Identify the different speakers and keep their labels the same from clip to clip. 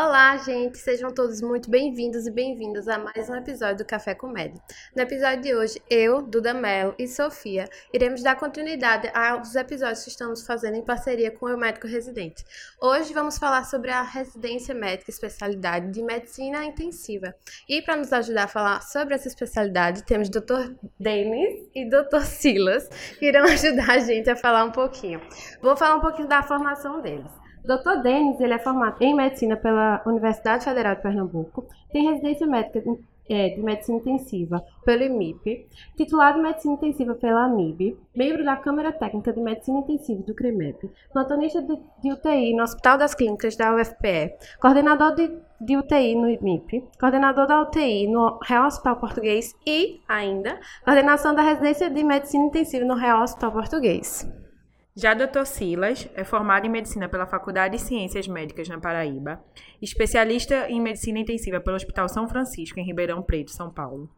Speaker 1: Olá, gente! Sejam todos muito bem-vindos e bem-vindas a mais um episódio do Café Comédia. No episódio de hoje, eu, Duda Mello e Sofia iremos dar continuidade aos episódios que estamos fazendo em parceria com o médico residente. Hoje vamos falar sobre a residência médica especialidade de medicina intensiva. E para nos ajudar a falar sobre essa especialidade, temos Dr. Denis e Dr. Silas, que irão ajudar a gente a falar um pouquinho. Vou falar um pouquinho da formação deles. Dr. Denis, ele é formado em medicina pela Universidade Federal de Pernambuco, tem residência médica é, de medicina intensiva pelo IMIP, titulado medicina intensiva pela AMIB, membro da Câmara Técnica de Medicina Intensiva do CREMEP, plantonista de, de UTI no Hospital das Clínicas da UFPE, coordenador de, de UTI no IMIP, coordenador da UTI no Real Hospital Português e, ainda, coordenação da residência de medicina intensiva no Real Hospital Português.
Speaker 2: Já Dr. Silas é formado em medicina pela Faculdade de Ciências Médicas na Paraíba, especialista em medicina intensiva pelo Hospital São Francisco em Ribeirão Preto, São Paulo.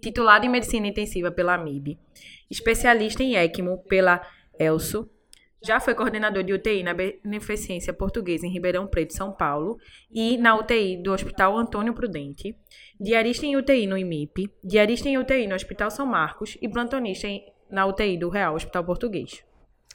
Speaker 2: Titulado em medicina intensiva pela MIB, especialista em ECMO pela ELSO, já foi coordenador de UTI na Beneficência Portuguesa em Ribeirão Preto, São Paulo, e na UTI do Hospital Antônio Prudente, diarista em UTI no IMIP, diarista em UTI no Hospital São Marcos e plantonista na UTI do Real Hospital Português.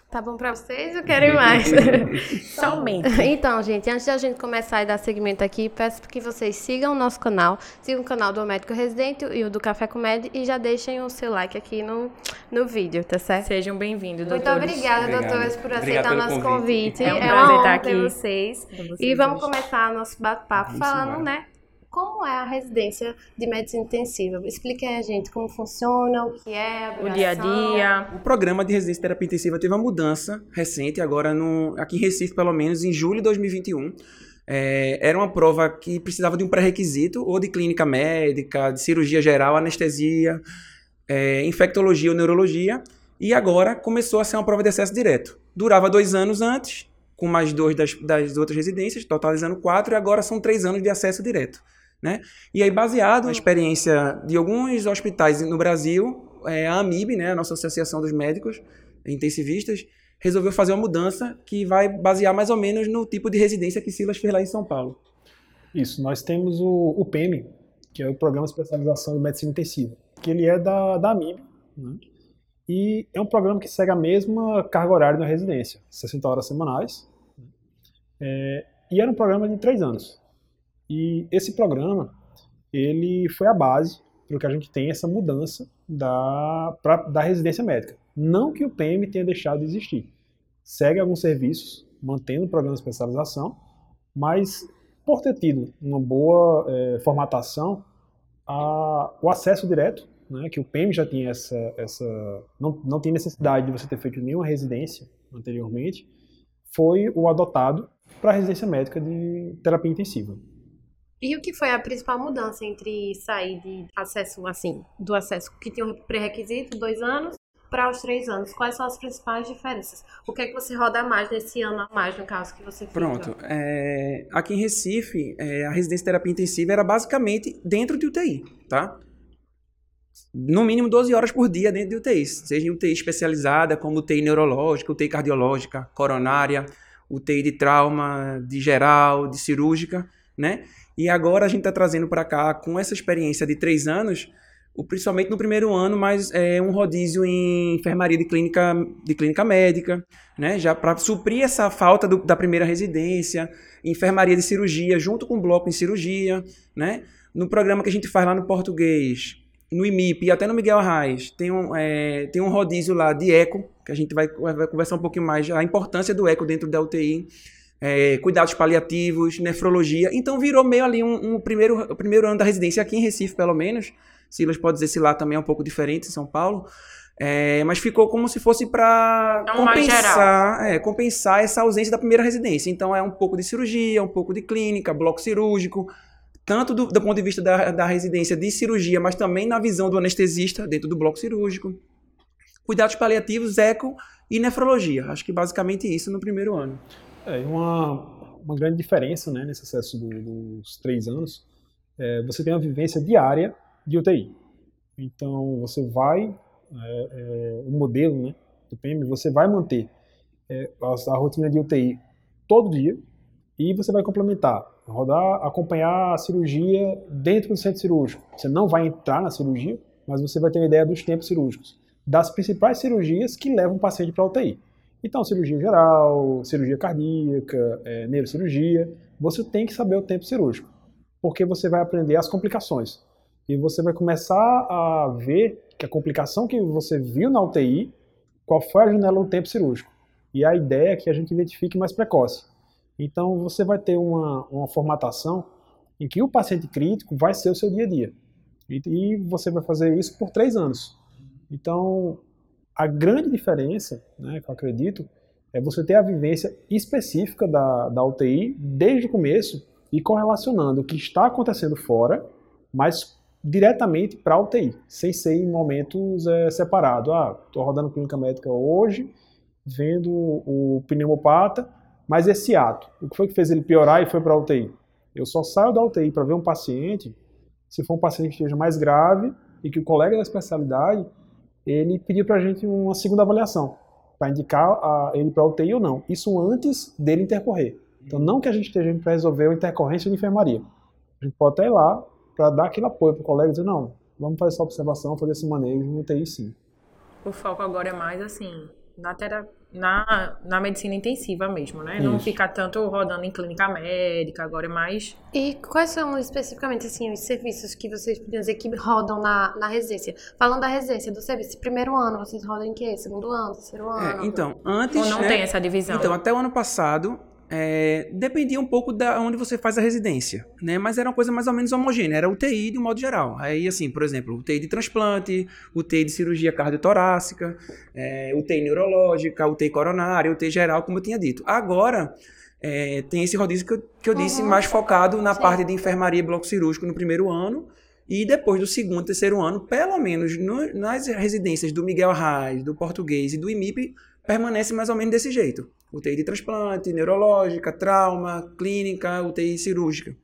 Speaker 1: Tá bom pra vocês ou querem mais?
Speaker 2: Somente.
Speaker 1: Então, gente, antes de a gente começar a dar segmento aqui, peço que vocês sigam o nosso canal, sigam o canal do Médico Residente e o do Café Comédia e já deixem o seu like aqui no, no vídeo, tá certo?
Speaker 2: Sejam bem-vindos,
Speaker 1: doutores. Muito obrigada, Obrigado. doutores, por aceitar o nosso convite. convite.
Speaker 2: É um é prazer estar aqui.
Speaker 1: vocês. vocês. E vamos começar nosso bate-papo falando, né, como é a residência de medicina intensiva? Explique aí a gente como funciona, o que é,
Speaker 2: o dia a dia.
Speaker 3: O programa de residência de terapia intensiva teve uma mudança recente, agora no, aqui em Recife, pelo menos, em julho de 2021. É, era uma prova que precisava de um pré-requisito, ou de clínica médica, de cirurgia geral, anestesia, é, infectologia ou neurologia, e agora começou a ser uma prova de acesso direto. Durava dois anos antes, com mais dois das, das outras residências, totalizando quatro, e agora são três anos de acesso direto. Né? E aí, baseado na experiência de alguns hospitais no Brasil, é, a AMIB, né, a nossa Associação dos Médicos Intensivistas, resolveu fazer uma mudança que vai basear mais ou menos no tipo de residência que Silas fez lá em São Paulo.
Speaker 4: Isso, nós temos o, o PEM, que é o Programa de Especialização em Medicina Intensiva, que ele é da, da AMIB, né? e é um programa que segue a mesma carga horária na residência, 60 horas semanais, é, e era um programa de três anos. E esse programa, ele foi a base para que a gente tenha essa mudança da, pra, da residência médica. Não que o PM tenha deixado de existir. Segue alguns serviços, mantendo o programa de especialização, mas por ter tido uma boa é, formatação, a, o acesso direto, né, que o PM já tinha essa, essa não, não tinha necessidade de você ter feito nenhuma residência anteriormente, foi o adotado para a residência médica de terapia intensiva.
Speaker 1: E o que foi a principal mudança entre sair de acesso, assim, do acesso que tinha um pré-requisito, dois anos, para os três anos? Quais são as principais diferenças? O que é que você roda mais nesse ano a mais, no caso que você?
Speaker 3: Pronto. É, aqui em Recife, é, a residência de terapia intensiva era basicamente dentro de UTI, tá? No mínimo 12 horas por dia dentro de UTI, seja em UTI especializada, como UTI neurológica, UTI cardiológica, coronária, UTI de trauma, de geral, de cirúrgica, né? E agora a gente está trazendo para cá, com essa experiência de três anos, principalmente no primeiro ano, mas é um rodízio em enfermaria de clínica, de clínica médica, né? Já para suprir essa falta do, da primeira residência, enfermaria de cirurgia, junto com o bloco em cirurgia, né? No programa que a gente faz lá no português, no IMIP e até no Miguel Arraes, tem um, é, tem um rodízio lá de eco, que a gente vai, vai conversar um pouquinho mais, a importância do eco dentro da UTI é, cuidados paliativos, nefrologia. Então virou meio ali um, um primeiro, o primeiro ano da residência aqui em Recife, pelo menos. Silas pode dizer se lá também é um pouco diferente, em São Paulo. É, mas ficou como se fosse para compensar, é, compensar essa ausência da primeira residência. Então é um pouco de cirurgia, um pouco de clínica, bloco cirúrgico, tanto do, do ponto de vista da, da residência de cirurgia, mas também na visão do anestesista dentro do bloco cirúrgico. Cuidados paliativos, eco e nefrologia. Acho que basicamente isso no primeiro ano.
Speaker 4: É, uma, uma grande diferença né, nesse acesso do, dos três anos, é, você tem uma vivência diária de UTI. Então, você vai, é, é, o modelo né, do PM, você vai manter é, a, a, rotina de UTI todo dia e você vai complementar rodar, acompanhar a cirurgia dentro do centro cirúrgico. Você não vai entrar na cirurgia, mas você vai ter uma ideia dos tempos cirúrgicos, das principais cirurgias que levam o paciente para a UTI. Então, cirurgia geral, cirurgia cardíaca, é, neurocirurgia, você tem que saber o tempo cirúrgico, porque você vai aprender as complicações. E você vai começar a ver que a complicação que você viu na UTI, qual foi a janela do tempo cirúrgico. E a ideia é que a gente identifique mais precoce. Então, você vai ter uma, uma formatação em que o paciente crítico vai ser o seu dia a dia. E, e você vai fazer isso por três anos. Então, a grande diferença, né, que eu acredito, é você ter a vivência específica da, da UTI desde o começo e correlacionando o que está acontecendo fora, mas diretamente para a UTI, sem ser em momentos é, separados. Ah, estou rodando clínica médica hoje, vendo o pneumopata, mas esse ato, o que foi que fez ele piorar e foi para a UTI? Eu só saio da UTI para ver um paciente se for um paciente que esteja mais grave e que o colega da especialidade ele pediu para a gente uma segunda avaliação para indicar a, ele para UTI ou não. Isso antes dele intercorrer. Então, não que a gente esteja para resolver a intercorrência de enfermaria. A gente pode até ir lá para dar aquele apoio para o colega e dizer: não, vamos fazer essa observação, fazer esse manejo no UTI sim.
Speaker 2: O foco agora é mais assim, na, terapia, na, na medicina intensiva mesmo, né? Isso. Não ficar tanto rodando em clínica médica, agora é mais.
Speaker 1: E quais são especificamente assim, os serviços que vocês podiam dizer que rodam na, na residência? Falando da residência, do serviço, primeiro ano, vocês rodam em quê? Segundo ano, terceiro é, ano?
Speaker 3: É, então, antes.
Speaker 2: Ou não
Speaker 3: né,
Speaker 2: tem essa divisão?
Speaker 3: Então, até o ano passado, é, dependia um pouco da onde você faz a residência, né? Mas era uma coisa mais ou menos homogênea, era UTI de um modo geral. Aí, assim, por exemplo, UTI de transplante, UTI de cirurgia cardiotorácica, é, UTI neurológica, UTI coronária, UTI geral, como eu tinha dito. Agora, é, tem esse rodízio que eu, que eu uhum. disse, mais focado na Sim. parte de enfermaria e bloco cirúrgico no primeiro ano, e depois do segundo, terceiro ano, pelo menos no, nas residências do Miguel Arraes, do Português e do IMIP, permanece mais ou menos desse jeito. UTI de transplante, neurológica, trauma, clínica, UTI cirúrgica.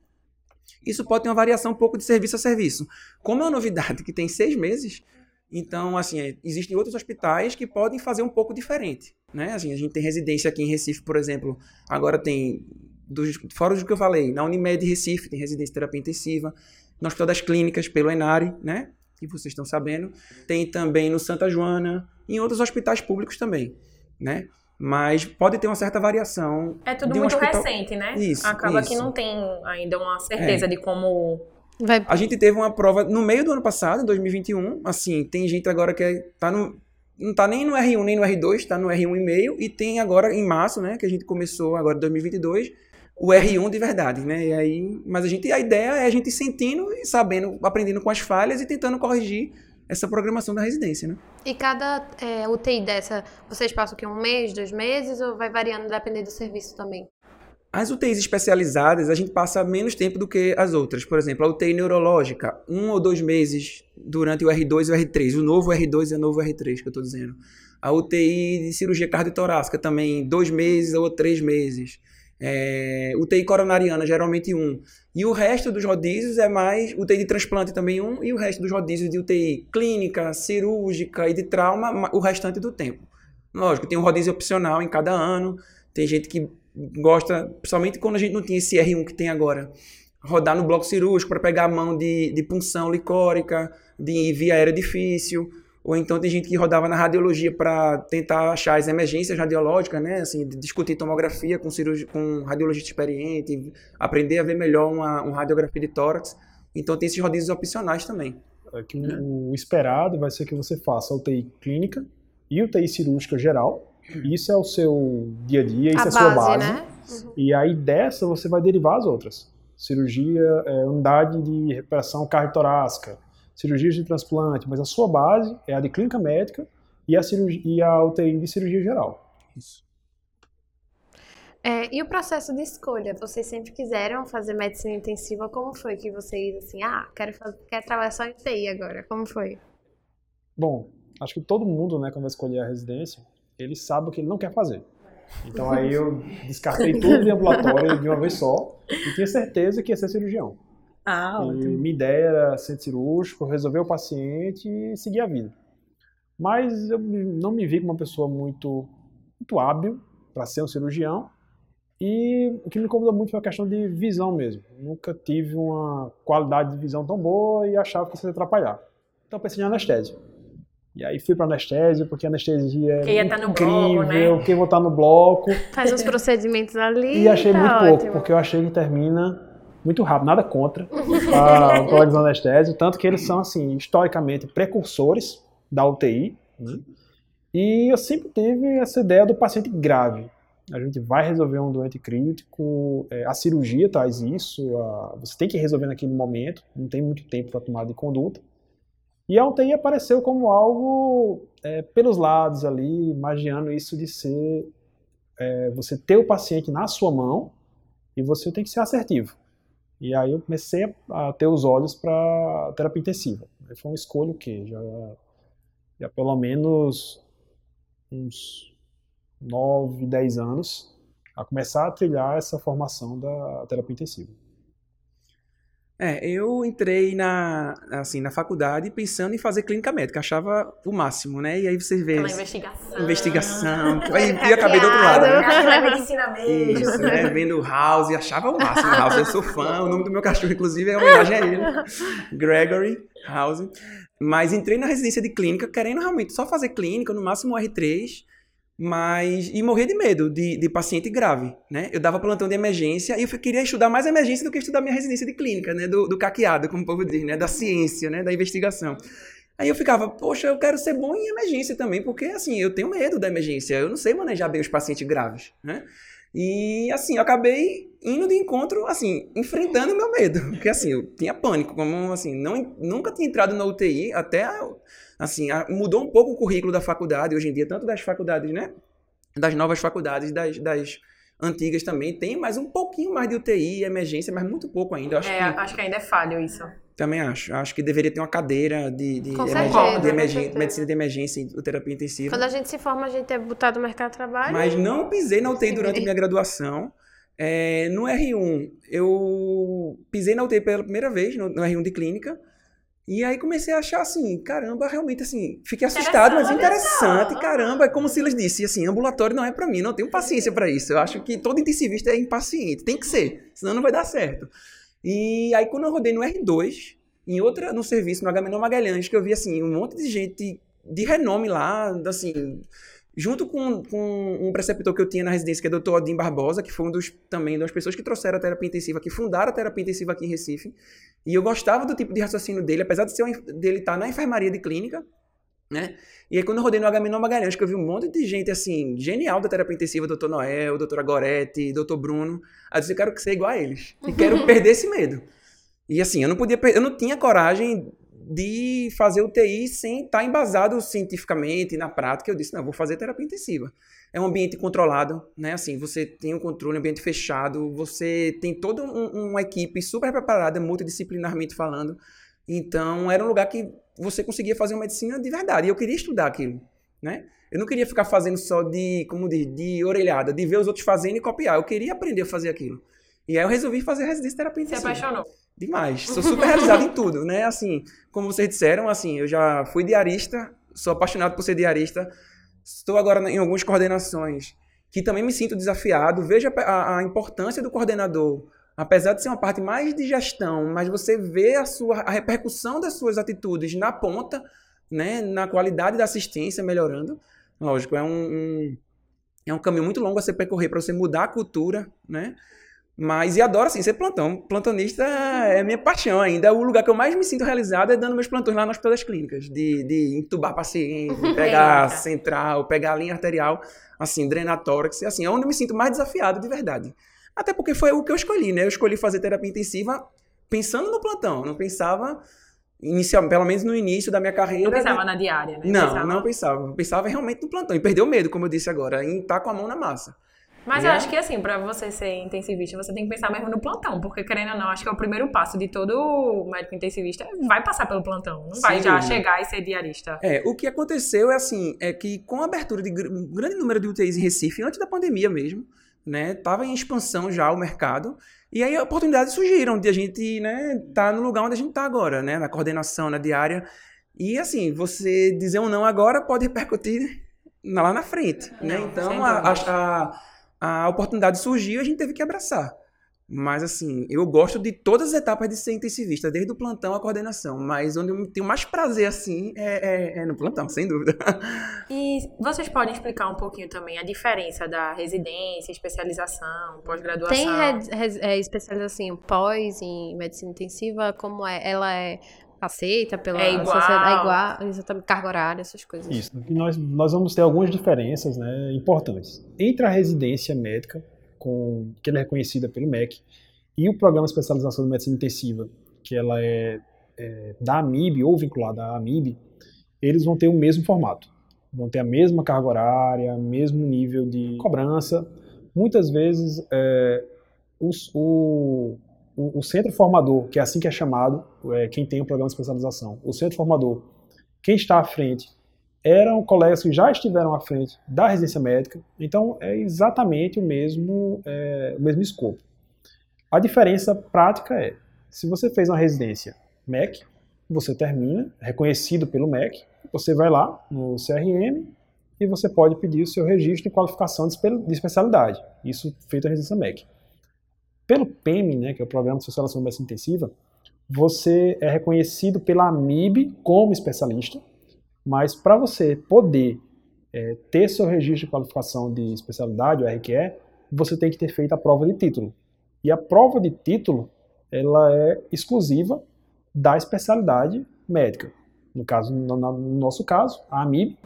Speaker 3: Isso pode ter uma variação um pouco de serviço a serviço. Como é uma novidade que tem seis meses, então, assim, é, existem outros hospitais que podem fazer um pouco diferente, né? Assim, a gente tem residência aqui em Recife, por exemplo, agora tem, dos, fora do que eu falei, na Unimed Recife tem residência de terapia intensiva, no Hospital das Clínicas, pelo Enare, né? Que vocês estão sabendo. Tem também no Santa Joana, em outros hospitais públicos também, né? Mas pode ter uma certa variação.
Speaker 2: É tudo
Speaker 3: um
Speaker 2: muito
Speaker 3: hospital...
Speaker 2: recente, né?
Speaker 3: Isso.
Speaker 2: Acaba
Speaker 3: isso.
Speaker 2: que não tem ainda uma certeza é. de como.
Speaker 3: Vai... A gente teve uma prova no meio do ano passado, em 2021. Assim, tem gente agora que é, tá no. Não tá nem no R1 nem no R2, tá no R1,5. E tem agora, em março, né? Que a gente começou agora em 2022, o R1 de verdade, né? E aí, mas a gente, a ideia é a gente sentindo e sabendo, aprendendo com as falhas e tentando corrigir essa programação da residência, né?
Speaker 1: E cada é, UTI dessa, vocês passam aqui um mês, dois meses, ou vai variando dependendo do serviço também?
Speaker 3: As UTIs especializadas, a gente passa menos tempo do que as outras. Por exemplo, a UTI neurológica, um ou dois meses durante o R2 e o R3. O novo R2 e o novo R3, que eu estou dizendo. A UTI de cirurgia cardiotorácica também, dois meses ou três meses. É, UTI coronariana, geralmente um. E o resto dos rodízios é mais UTI de transplante também um, e o resto dos rodízios de UTI clínica, cirúrgica e de trauma, o restante do tempo. Lógico, tem um rodízio opcional em cada ano, tem gente que gosta, principalmente quando a gente não tinha esse R1 que tem agora, rodar no bloco cirúrgico para pegar a mão de, de punção licórica, de via aérea difícil, ou então tem gente que rodava na radiologia para tentar achar as emergências radiológicas, né? Assim, discutir tomografia com, cirurgi com um radiologista experiente, aprender a ver melhor uma, uma radiografia de tórax. Então tem esses rodízios opcionais também.
Speaker 4: É que o, o esperado vai ser que você faça a UTI clínica e UTI cirúrgica geral. Isso é o seu dia a dia, isso a é a sua base. Né? Uhum. E aí dessa você vai derivar as outras. Cirurgia, é, unidade de recuperação cardiotorácica, cirurgias de transplante, mas a sua base é a de clínica médica e a, cirurgia, e a UTI de cirurgia geral.
Speaker 3: Isso.
Speaker 1: É, e o processo de escolha? Vocês sempre quiseram fazer medicina intensiva? Como foi que vocês, assim, ah, quero, fazer, quero trabalhar só em UTI agora? Como foi?
Speaker 4: Bom, acho que todo mundo, né, quando vai escolher a residência, ele sabe o que ele não quer fazer. Então aí eu descartei tudo de ambulatório de uma vez só e tinha certeza que ia ser cirurgião.
Speaker 2: Ah,
Speaker 4: e minha ideia era ser cirúrgico, resolver o paciente e seguir a vida. Mas eu não me vi como uma pessoa muito, muito hábil para ser um cirurgião. E o que me incomodou muito foi a questão de visão mesmo. Nunca tive uma qualidade de visão tão boa e achava que isso ia atrapalhar. Então pensei em anestésio. E aí fui para anestésio, porque anestesia é
Speaker 2: tá no
Speaker 4: incrível,
Speaker 2: bloco, né?
Speaker 4: que vou estar no bloco.
Speaker 1: Faz os procedimentos ali.
Speaker 4: E achei
Speaker 1: tá
Speaker 4: muito
Speaker 1: ótimo.
Speaker 4: pouco, porque eu achei que termina muito rápido, nada contra a colegas anestésio, tanto que eles são, assim, historicamente precursores da UTI. né? E eu sempre tive essa ideia do paciente grave. A gente vai resolver um doente crítico, é, a cirurgia traz isso, a- você tem que resolver naquele momento, não tem muito tempo para tomada de conduta. E a UTI apareceu como algo é, pelos lados ali, imaginando isso de ser é, você ter o paciente na sua mão e você tem que ser assertivo. E aí eu comecei a ter os olhos para terapia intensiva. Foi uma escolha o quê? Já, já pelo menos uns 9, 10 anos a começar a trilhar essa formação da terapia intensiva.
Speaker 3: É, eu entrei na, assim, na faculdade pensando em fazer clínica médica, achava o máximo, né? E aí você vê
Speaker 2: Aquela
Speaker 3: essa
Speaker 2: investigação.
Speaker 3: investigação, e, e acabei do outro lado, né?
Speaker 2: Aquela medicina mesmo.
Speaker 3: Isso, né? Vendo House, achava o máximo House. Eu sou fã, o nome do meu cachorro, inclusive, é homenagem a ele. Gregory House. Mas entrei na residência de clínica, querendo realmente só fazer clínica, no máximo R3, mas. E morrer de medo de, de paciente grave, né? Eu dava plantão de emergência e eu queria estudar mais emergência do que estudar minha residência de clínica, né? Do, do caqueado, como o povo diz, né? Da ciência, né? Da investigação. Aí eu ficava, poxa, eu quero ser bom em emergência também, porque assim, eu tenho medo da emergência, eu não sei manejar bem os pacientes graves, né? E assim, eu acabei indo de encontro, assim, enfrentando o meu medo, porque assim, eu tinha pânico, como assim, não, nunca tinha entrado na UTI, até assim, mudou um pouco o currículo da faculdade, hoje em dia, tanto das faculdades, né? Das novas faculdades, das, das antigas também, tem mais um pouquinho mais de UTI, emergência, mas muito pouco ainda. Acho
Speaker 2: É,
Speaker 3: que
Speaker 2: acho que ainda é falho isso.
Speaker 3: também acho. Acho que deveria ter uma cadeira de, de,
Speaker 1: certeza,
Speaker 3: de
Speaker 1: certeza.
Speaker 3: medicina de emergência e terapia intensiva.
Speaker 1: Quando a gente se forma, a gente é botado no mercado de trabalho.
Speaker 3: Mas não pisei na UTI durante minha graduação. É, no R1, eu pisei na UTI pela primeira vez, no, no R1 de clínica. E aí comecei a achar assim, caramba, realmente assim, fiquei assustado, mas
Speaker 2: Interessante, só.
Speaker 3: caramba, é como se eles disse, assim, ambulatório não é pra mim, não tenho paciência pra isso. Eu acho que todo intensivista é impaciente, tem que ser, senão não vai dar certo. E aí quando eu rodei no R2, em outra, no serviço, no Agamenon Magalhães, que eu vi assim, um monte de gente de renome lá, assim, junto com, com um preceptor que eu tinha na residência, que é o Dr. Odin Barbosa, que foi um dos também das pessoas que trouxeram a terapia intensiva, que fundaram a terapia intensiva aqui em Recife. E eu gostava do tipo de raciocínio dele, apesar de ser dele estar na enfermaria de clínica, né? E aí quando eu rodei no Agamenon Magalhães, que eu vi um monte de gente assim, genial da terapia intensiva, Dr. Noel, Dr. Goretti, Dr. Bruno, aí eu disse, eu quero ser igual a eles. E quero perder esse medo. E assim, eu não podia, eu não tinha coragem de fazer UTI sem estar embasado cientificamente na prática. Eu disse, não, vou fazer terapia intensiva. É um ambiente controlado, né? Assim, você tem um controle, um ambiente fechado, você tem toda um- uma equipe super preparada, multidisciplinarmente falando. Então, era um lugar que você conseguia fazer uma medicina de verdade. E eu queria estudar aquilo, né? Eu não queria ficar fazendo só de, como diz, de orelhada, de ver os outros fazendo e copiar. Eu queria aprender a fazer aquilo. E aí eu resolvi fazer residência terapia
Speaker 2: Se
Speaker 3: intensiva.
Speaker 2: apaixonou.
Speaker 3: Demais. Sou super realizado em tudo, né? Assim, como vocês disseram, assim, eu já fui diarista, sou apaixonado por ser diarista. Estou agora em algumas coordenações que também me sinto desafiado. Vejo a, a- a importância do coordenador, apesar de ser uma parte mais de gestão, mas você vê a sua a repercussão das suas atitudes na ponta, né, na qualidade da assistência melhorando. Lógico, é um, um- é um caminho muito longo a se percorrer para você mudar a cultura, né? Mas, e adoro, assim, ser plantão. Plantonista é minha paixão ainda. O lugar que eu mais me sinto realizado é dando meus plantões lá no Hospital das Clínicas. De, de entubar paciente, pegar central, pegar a linha arterial, assim, drenar tórax. Assim, é onde eu me sinto mais desafiado de verdade. Até porque foi o que eu escolhi, né? Eu escolhi fazer terapia intensiva pensando no plantão. Não pensava, inicial, pelo menos no início da minha carreira...
Speaker 2: Não pensava na diária, né?
Speaker 3: Não,
Speaker 2: Pensava-
Speaker 3: não pensava. Pensava realmente no plantão. E perdeu o medo, como eu disse agora, em estar com a mão na massa.
Speaker 2: Mas
Speaker 3: E
Speaker 2: eu
Speaker 3: é-
Speaker 2: acho que assim, pra você ser intensivista, você tem que pensar mesmo no plantão, porque querendo ou não, acho que é o primeiro passo de todo médico intensivista, vai passar pelo plantão, não vai
Speaker 3: Sem
Speaker 2: já chegar e ser diarista.
Speaker 3: É, o que aconteceu é assim, é que com a abertura de um grande número de UTIs em Recife, antes da pandemia mesmo, né, tava em expansão já o mercado, e aí oportunidades surgiram de a gente, né, tá no lugar onde a gente tá agora, né, na coordenação, na diária, e assim, você dizer um não agora pode repercutir lá na frente, né,
Speaker 2: Não,
Speaker 3: então
Speaker 2: sem
Speaker 3: a,
Speaker 2: dúvidas.
Speaker 3: a, a oportunidade surgiu e a gente teve que abraçar. Mas, assim, eu gosto de todas as etapas de ser intensivista, desde o plantão à coordenação. Mas onde eu tenho mais prazer, assim, é, é, é no plantão, sem dúvida.
Speaker 2: E vocês podem explicar um pouquinho também a diferença da residência, especialização, pós-graduação?
Speaker 1: Tem res- é, especialização pós em medicina intensiva? Como é? Ela é aceita pela
Speaker 2: É igual.
Speaker 1: sociedade? É igual, exatamente, carga horária, essas coisas.
Speaker 4: Isso. E nós, nós vamos ter algumas diferenças né, importantes. Entre a residência médica, com, que ela é reconhecida pelo MEC, e o programa de especialização de medicina intensiva, que ela é, é da AMIB ou vinculada à AMIB, eles vão ter o mesmo formato. Vão ter a mesma carga horária, mesmo nível de cobrança. Muitas vezes, é, os- o, o, o centro formador, que é assim que é chamado, é, quem tem o programa de especialização, o centro formador, quem está à frente eram colegas que já estiveram à frente da residência médica, então é exatamente o mesmo, é, o mesmo escopo. A diferença prática é, se você fez uma residência MEC, você termina, reconhecido pelo MEC, você vai lá no CRM e você pode pedir o seu registro de qualificação de espe- de especialidade, isso feito na residência MEC. Pelo PEM, né, que é o Programa de Especialização de Medicina Intensiva, você é reconhecido pela AMIB como especialista, mas para você poder é, ter seu registro de qualificação de especialidade, o RQE, você tem que ter feito a prova de título. E a prova de título, ela é exclusiva da especialidade médica. No caso, no, no nosso caso, a AMIB,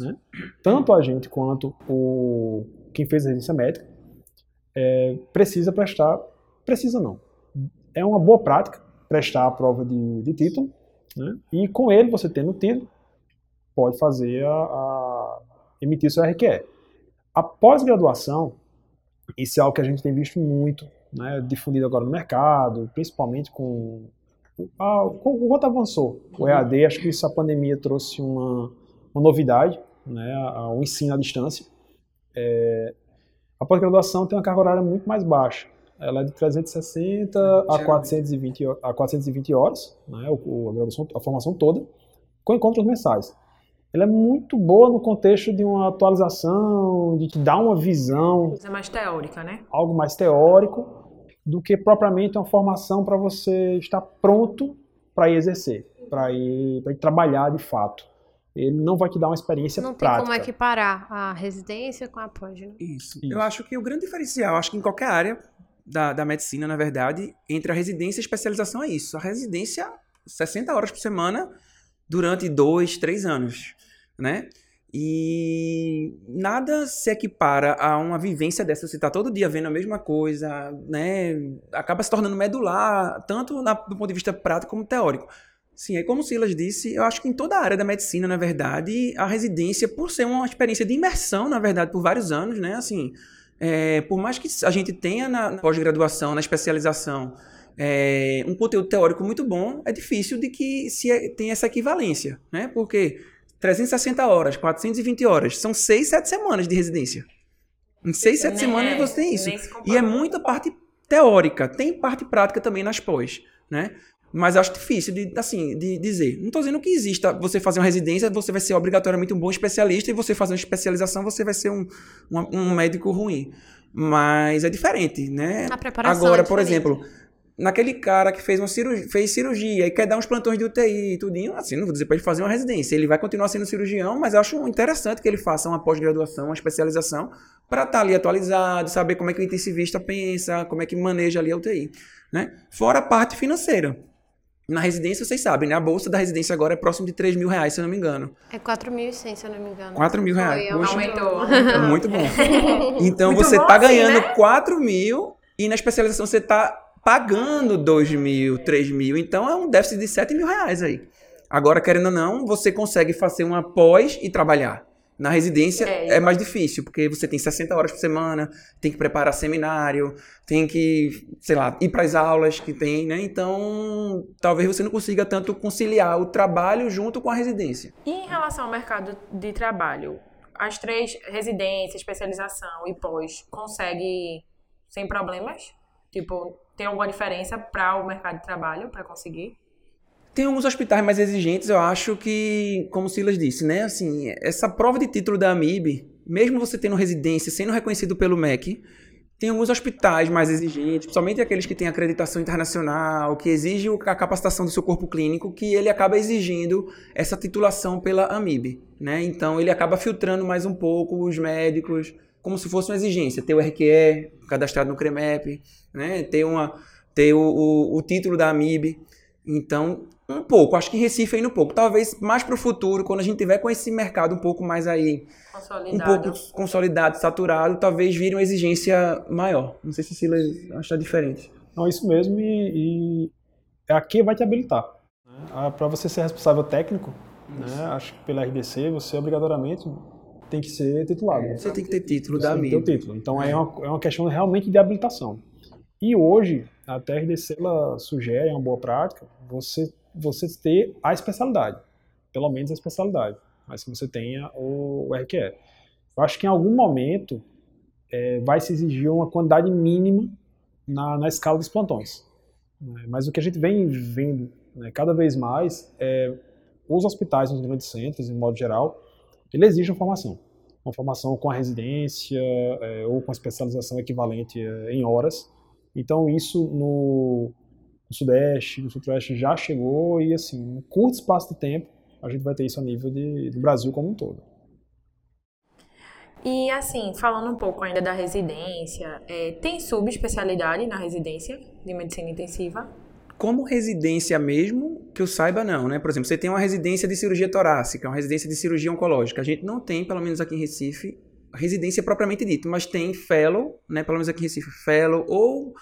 Speaker 4: né? tanto a gente quanto o quem fez a residência médica é, precisa prestar, precisa não, é uma boa prática prestar a prova de, de título, né? e com ele você tendo o título, pode fazer a, a emitir seu RQE. A pós-graduação, isso é algo que a gente tem visto muito, né, difundido agora no mercado, principalmente com, com o quanto avançou o EAD, acho que isso a pandemia trouxe uma, uma novidade, né, o ensino à distância. É, a pós-graduação tem uma carga horária muito mais baixa. Ela é de 360 a
Speaker 3: Geralmente.
Speaker 4: 420, ho- a 420 horas, né, o- a, graduação, a formação toda, com encontros mensais. Ela é muito boa no contexto de uma atualização, de te dar uma visão,
Speaker 2: Coisa mais teórica, né?
Speaker 4: algo mais teórico, do que propriamente uma formação para você estar pronto para ir exercer, para ir, pra ir trabalhar de fato. Ele não vai te dar uma experiência
Speaker 1: Não tem
Speaker 4: prática.
Speaker 1: como equiparar a residência com a pós, né?
Speaker 3: Isso.
Speaker 4: Isso.
Speaker 3: Eu acho que o grande diferencial, acho que em qualquer área da, da medicina, na verdade, entre a residência e a especialização é isso. A residência, 60 horas por semana durante dois, três anos, né? E nada se equipara a uma vivência dessa. Você está todo dia vendo a mesma coisa, né? Acaba se tornando medular, tanto na- do ponto de vista prático como teórico. Sim, é como o Silas disse, eu acho que em toda a área da medicina, na verdade, a residência, por ser uma experiência de imersão, na verdade, por vários anos, né? Assim, é, por mais que a gente tenha na, na pós-graduação, na especialização, é, um conteúdo teórico muito bom, é difícil de que se é- tenha essa equivalência, né? Porque 360 horas, 420 horas, são 6, 7 semanas de residência. Em 6, 7
Speaker 2: Nem-
Speaker 3: semanas
Speaker 2: é,
Speaker 3: você tem isso. E é muita parte teórica, tem parte prática também nas pós, né? Mas acho difícil de, assim, de dizer. Não estou dizendo que exista você fazer uma residência, você vai ser obrigatoriamente um bom especialista, e você fazer uma especialização, você vai ser um, um, um médico ruim. Mas é diferente, né?
Speaker 1: A preparação
Speaker 3: Agora,
Speaker 1: é
Speaker 3: por exemplo, naquele cara que fez, uma cirurgia, fez cirurgia e quer dar uns plantões de UTI e tudinho, assim, não vou dizer para ele fazer uma residência. Ele vai continuar sendo cirurgião, mas acho interessante que ele faça uma pós-graduação, uma especialização, para estar ali atualizado, saber como é que o intensivista pensa, como é que maneja ali a UTI. Né? Fora a parte financeira. Na residência, vocês sabem, né? A bolsa da residência agora é próximo de 3 mil reais, se eu não me engano.
Speaker 1: É 4.100, se eu não me engano.
Speaker 3: 4 mil reais.
Speaker 1: Foi,
Speaker 3: Poxa.
Speaker 2: Aumentou.
Speaker 3: É muito bom. Então
Speaker 2: Muito
Speaker 3: você
Speaker 2: bom
Speaker 3: tá
Speaker 2: assim,
Speaker 3: ganhando
Speaker 2: né?
Speaker 3: 4 mil e na especialização você tá pagando 2 mil, 3 mil. Então é um déficit de 7 mil reais aí. Agora, querendo ou não, você consegue fazer uma pós e trabalhar. Na residência
Speaker 2: É,
Speaker 3: é, mais difícil, porque você tem 60 horas por semana, tem que preparar seminário, tem que, sei lá, ir para as aulas que tem, né? Então, talvez você não consiga tanto conciliar o trabalho junto com a residência.
Speaker 2: E em relação ao mercado de trabalho, as três residências, especialização e pós, consegue sem problemas? Tipo, tem alguma diferença para o mercado de trabalho para conseguir?
Speaker 3: Tem alguns hospitais mais exigentes, eu acho que, como o Silas disse, né? Assim, essa prova de título da AMIB, mesmo você tendo residência, sendo reconhecido pelo MEC, tem alguns hospitais mais exigentes, principalmente aqueles que têm acreditação internacional, que exigem a capacitação do seu corpo clínico, que ele acaba exigindo essa titulação pela AMIB, né? Então ele acaba filtrando mais um pouco os médicos, como se fosse uma exigência, ter o RQE cadastrado no CREMEP, né? Ter uma ter o, o, o título da AMIB. Então, um pouco, acho que em Recife ainda um pouco. Talvez mais para o futuro, quando a gente tiver com esse mercado um pouco mais aí, um pouco consolidado, saturado, talvez vire uma exigência maior. Não sei se Silas acha diferente.
Speaker 4: Não, isso mesmo, e, e é aqui vai te habilitar. Né? Para você ser responsável técnico, né? acho que pela RDC, você obrigatoriamente tem que ser titulado.
Speaker 3: É, você tem que ter título
Speaker 4: você
Speaker 3: da
Speaker 4: mídia. título. Então é. é, uma, é uma questão realmente de habilitação. E hoje, a RDC ela sugere, é uma boa prática, você você ter a especialidade, pelo menos a especialidade, mas que você tenha o, RQE. Eu acho que em algum momento é, vai se exigir uma quantidade mínima na, na escala dos plantões. Né? Mas o que a gente vem vendo né, cada vez mais é os hospitais nos grandes centros, em modo geral, ele exige uma formação. Uma formação com a residência é, ou com a especialização equivalente é, em horas. Então, isso no, no Sudeste, no Centro-Oeste já chegou e, assim, em curto espaço de tempo, a gente vai ter isso a nível de, do Brasil como um todo.
Speaker 2: E, assim, falando um pouco ainda da residência, é, tem subespecialidade na residência de medicina intensiva?
Speaker 3: Como residência mesmo, que eu saiba não, né? Por exemplo, você tem uma residência de cirurgia torácica, uma residência de cirurgia oncológica. A gente não tem, pelo menos aqui em Recife, residência propriamente dita, mas tem fellow, né? Pelo menos aqui em Recife, fellow ou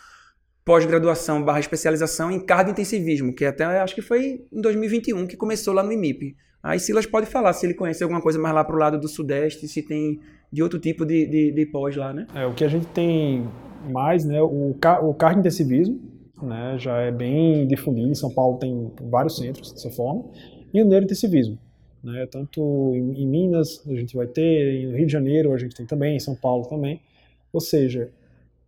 Speaker 3: pós-graduação barra especialização em cardiointensivismo, que até acho que foi em 2021 que começou lá no IMIP. Aí Silas pode falar se ele conhece alguma coisa mais lá para o lado do Sudeste, se tem de outro tipo de, de, de, pós lá, né?
Speaker 4: É, o que a gente tem mais, né, o, o cardiointensivismo, né, já é bem difundido, em São Paulo tem vários centros dessa forma, e o neurointensivismo. Né, tanto em, em Minas a gente vai ter, no Rio de Janeiro a gente tem também, em São Paulo também. Ou seja,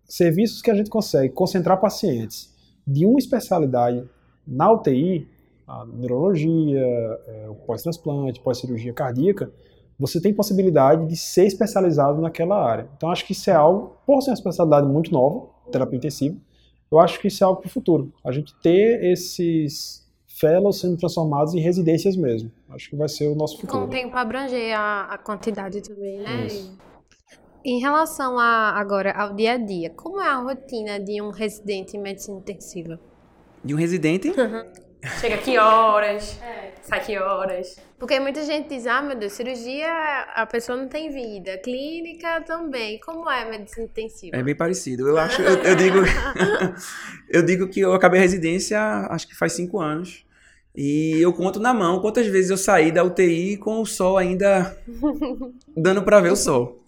Speaker 4: serviços que a gente consegue concentrar pacientes de uma especialidade na UTI, a neurologia, é, o pós-transplante, pós-cirurgia cardíaca, você tem possibilidade de ser especializado naquela área. Então, acho que isso é algo, por ser uma especialidade muito nova, terapia intensiva, eu acho que isso é algo para o futuro. A gente ter esses fellows sendo transformados em residências mesmo. Acho que vai ser o nosso futuro.
Speaker 1: Com o tempo abranger a, a quantidade também, né? Isso. Em relação a, agora ao dia a dia, como é a rotina de um residente em medicina intensiva?
Speaker 3: De um residente?
Speaker 2: Chega que horas, é. sai que horas.
Speaker 1: Porque muita gente diz, ah, meu Deus, cirurgia, a pessoa não tem vida. Clínica também. Como é a medicina intensiva?
Speaker 3: É bem parecido. Eu acho, eu, eu digo, eu digo que eu acabei a residência, acho que faz cinco anos. E eu conto na mão quantas vezes eu saí da UTI com o sol ainda dando para ver o sol.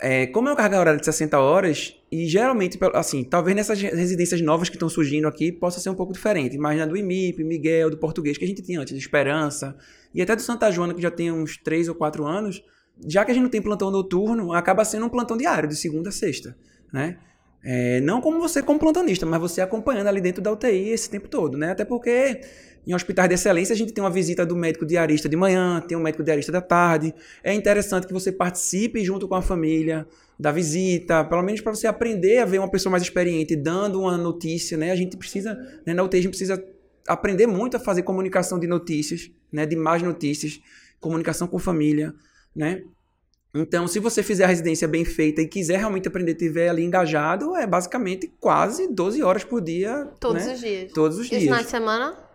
Speaker 3: É, como é uma carga horária de 60 horas, e geralmente, assim, talvez nessas residências novas que estão surgindo aqui possa ser um pouco diferente, mas na do IMIP, Miguel, do português que a gente tinha antes, de Esperança, e até do Santa Joana, que já tem uns 3 ou 4 anos, já que a gente não tem plantão noturno, acaba sendo um plantão diário, de segunda a sexta, né? É, não como você como plantonista, mas você acompanhando ali dentro da UTI esse tempo todo, né? Até porque em hospitais de excelência, a gente tem uma visita do médico diarista de manhã, tem um médico diarista da tarde. É interessante que você participe junto com a família da visita, pelo menos para você aprender a ver uma pessoa mais experiente dando uma notícia, né? A gente precisa, né, na UTI, a gente precisa aprender muito a fazer comunicação de notícias, né? De mais notícias, comunicação com família, né? Então, se você fizer a residência bem feita e quiser realmente aprender, tiver ali engajado, é basicamente quase 12 horas por dia.
Speaker 1: Todos
Speaker 3: né?
Speaker 1: os dias.
Speaker 3: Todos os
Speaker 1: e
Speaker 3: dias.
Speaker 1: E final de semana?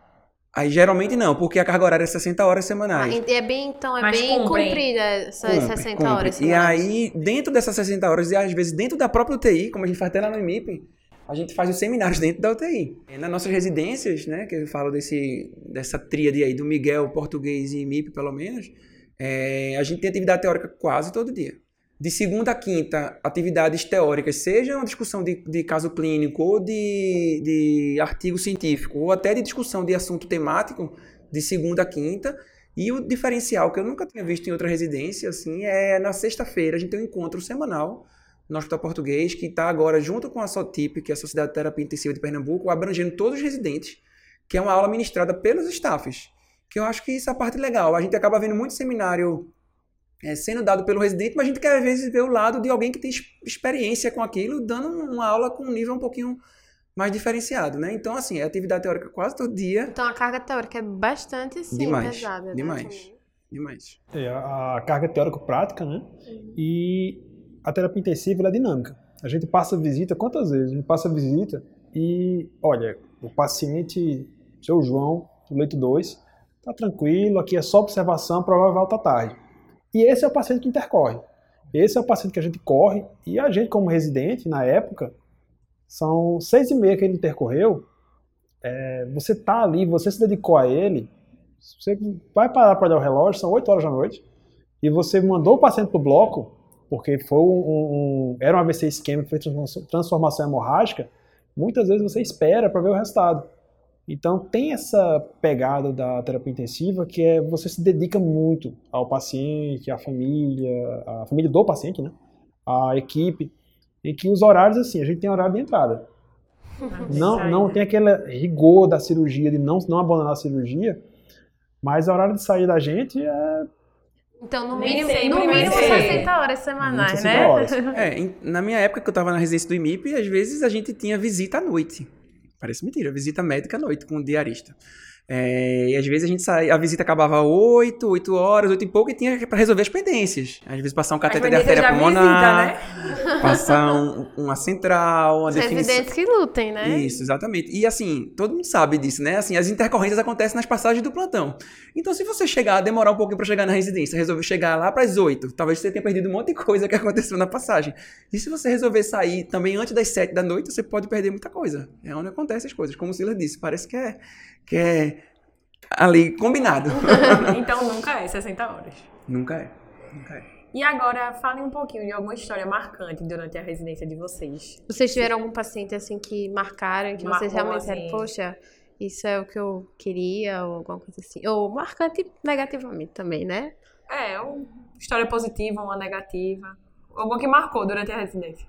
Speaker 3: Aí geralmente não, porque a carga horária é 60 horas semanais.
Speaker 1: Ah, é bem, então é Mas bem cumpre. comprida essas cumpre, 60 cumpre. horas
Speaker 3: semanais. E aí, dentro dessas 60 horas, e às vezes dentro da própria UTI, como a gente faz até lá no IMIP, a gente faz os seminários dentro da UTI. E nas nossas residências, né, que eu falo desse, dessa tríade aí do Miguel, português e IMIP, pelo menos, é, a gente tem atividade teórica quase todo dia de segunda a quinta, atividades teóricas, seja uma discussão de, de caso clínico ou de, de artigo científico, ou até de discussão de assunto temático, de segunda a quinta. E o diferencial que eu nunca tinha visto em outra residência, assim, é na sexta-feira a gente tem um encontro semanal no Hospital Português, que está agora junto com a SOTIP, que é a Sociedade de Terapia Intensiva de Pernambuco, abrangendo todos os residentes, que é uma aula ministrada pelos staffs. Que eu acho que isso é a parte legal. A gente acaba vendo muito seminário é, sendo dado pelo residente, mas a gente quer às vezes ver o lado de alguém que tem experiência com aquilo, dando uma aula com um nível um pouquinho mais diferenciado, né? Então, assim, é atividade teórica quase todo dia.
Speaker 1: Então a carga teórica é bastante sim,
Speaker 3: Demais,
Speaker 1: pesada. né,
Speaker 3: demais.
Speaker 1: também.
Speaker 3: Demais.
Speaker 4: É, a carga teórico-prática, né? E a terapia intensiva ela é dinâmica. A gente passa visita, quantas vezes? A gente passa visita e, olha, o paciente, seu João, do leito 2, tá tranquilo, aqui é só observação, provável alta tarde. E esse é o paciente que intercorre. Esse é o paciente que a gente corre e a gente, como residente, na época, são seis e meia que ele intercorreu, é, você tá ali, você se dedicou a ele, você vai parar para olhar o relógio, são 8 horas da noite, e você mandou o paciente pro bloco, porque foi um, um- era um AVC isquêmico, foi transformação hemorrágica, muitas vezes você espera para ver o resultado. Então tem essa pegada da terapia intensiva que é você se dedica muito ao paciente, à família, à família do paciente, né? À equipe, em que os horários assim, a gente tem horário de entrada. Não, não tem aquele rigor da cirurgia de não, não abandonar a cirurgia, mas a horário de sair da gente é
Speaker 1: Então, no mínimo,
Speaker 2: sempre
Speaker 1: no mínimo
Speaker 2: ser.
Speaker 1: 60 horas semanais,
Speaker 4: 60
Speaker 1: né?
Speaker 4: horas.
Speaker 3: É, em- na minha época que eu tava na residência do IMIP, às vezes a gente tinha visita à noite. Parece mentira, visita médica à noite com o diarista. É, e às vezes a gente saía, a visita acabava 8, 8 horas, 8 e pouco, e tinha para resolver as pendências. Às vezes passar um cateter de artéria pulmonar,
Speaker 2: visita, né?
Speaker 3: passar um- uma central, uma
Speaker 1: Os
Speaker 3: definição.
Speaker 1: residentes que lutem, né?
Speaker 3: Isso, exatamente. E assim, todo mundo sabe disso, né? Assim, as intercorrências acontecem nas passagens do plantão. Então, se você chegar, demorar um pouquinho para chegar na residência, resolver chegar lá para as 8, talvez você tenha perdido um monte de coisa que aconteceu na passagem. E se você resolver sair também antes das 7 da noite, você pode perder muita coisa. É onde acontecem as coisas. Como o Silas disse, parece que é, que é ali combinado.
Speaker 2: Então nunca é 60 horas.
Speaker 3: Nunca é. Nunca é.
Speaker 2: E agora, falem um pouquinho de alguma história marcante durante a residência de vocês.
Speaker 1: Vocês tiveram algum paciente assim que marcaram, que vocês
Speaker 2: Marcou,
Speaker 1: realmente
Speaker 2: assim.
Speaker 1: disseram, poxa, isso é o que eu queria, ou alguma coisa assim. Ou marcante negativamente também, né?
Speaker 2: É, uma história positiva, uma negativa. Alguma que marcou durante a residência.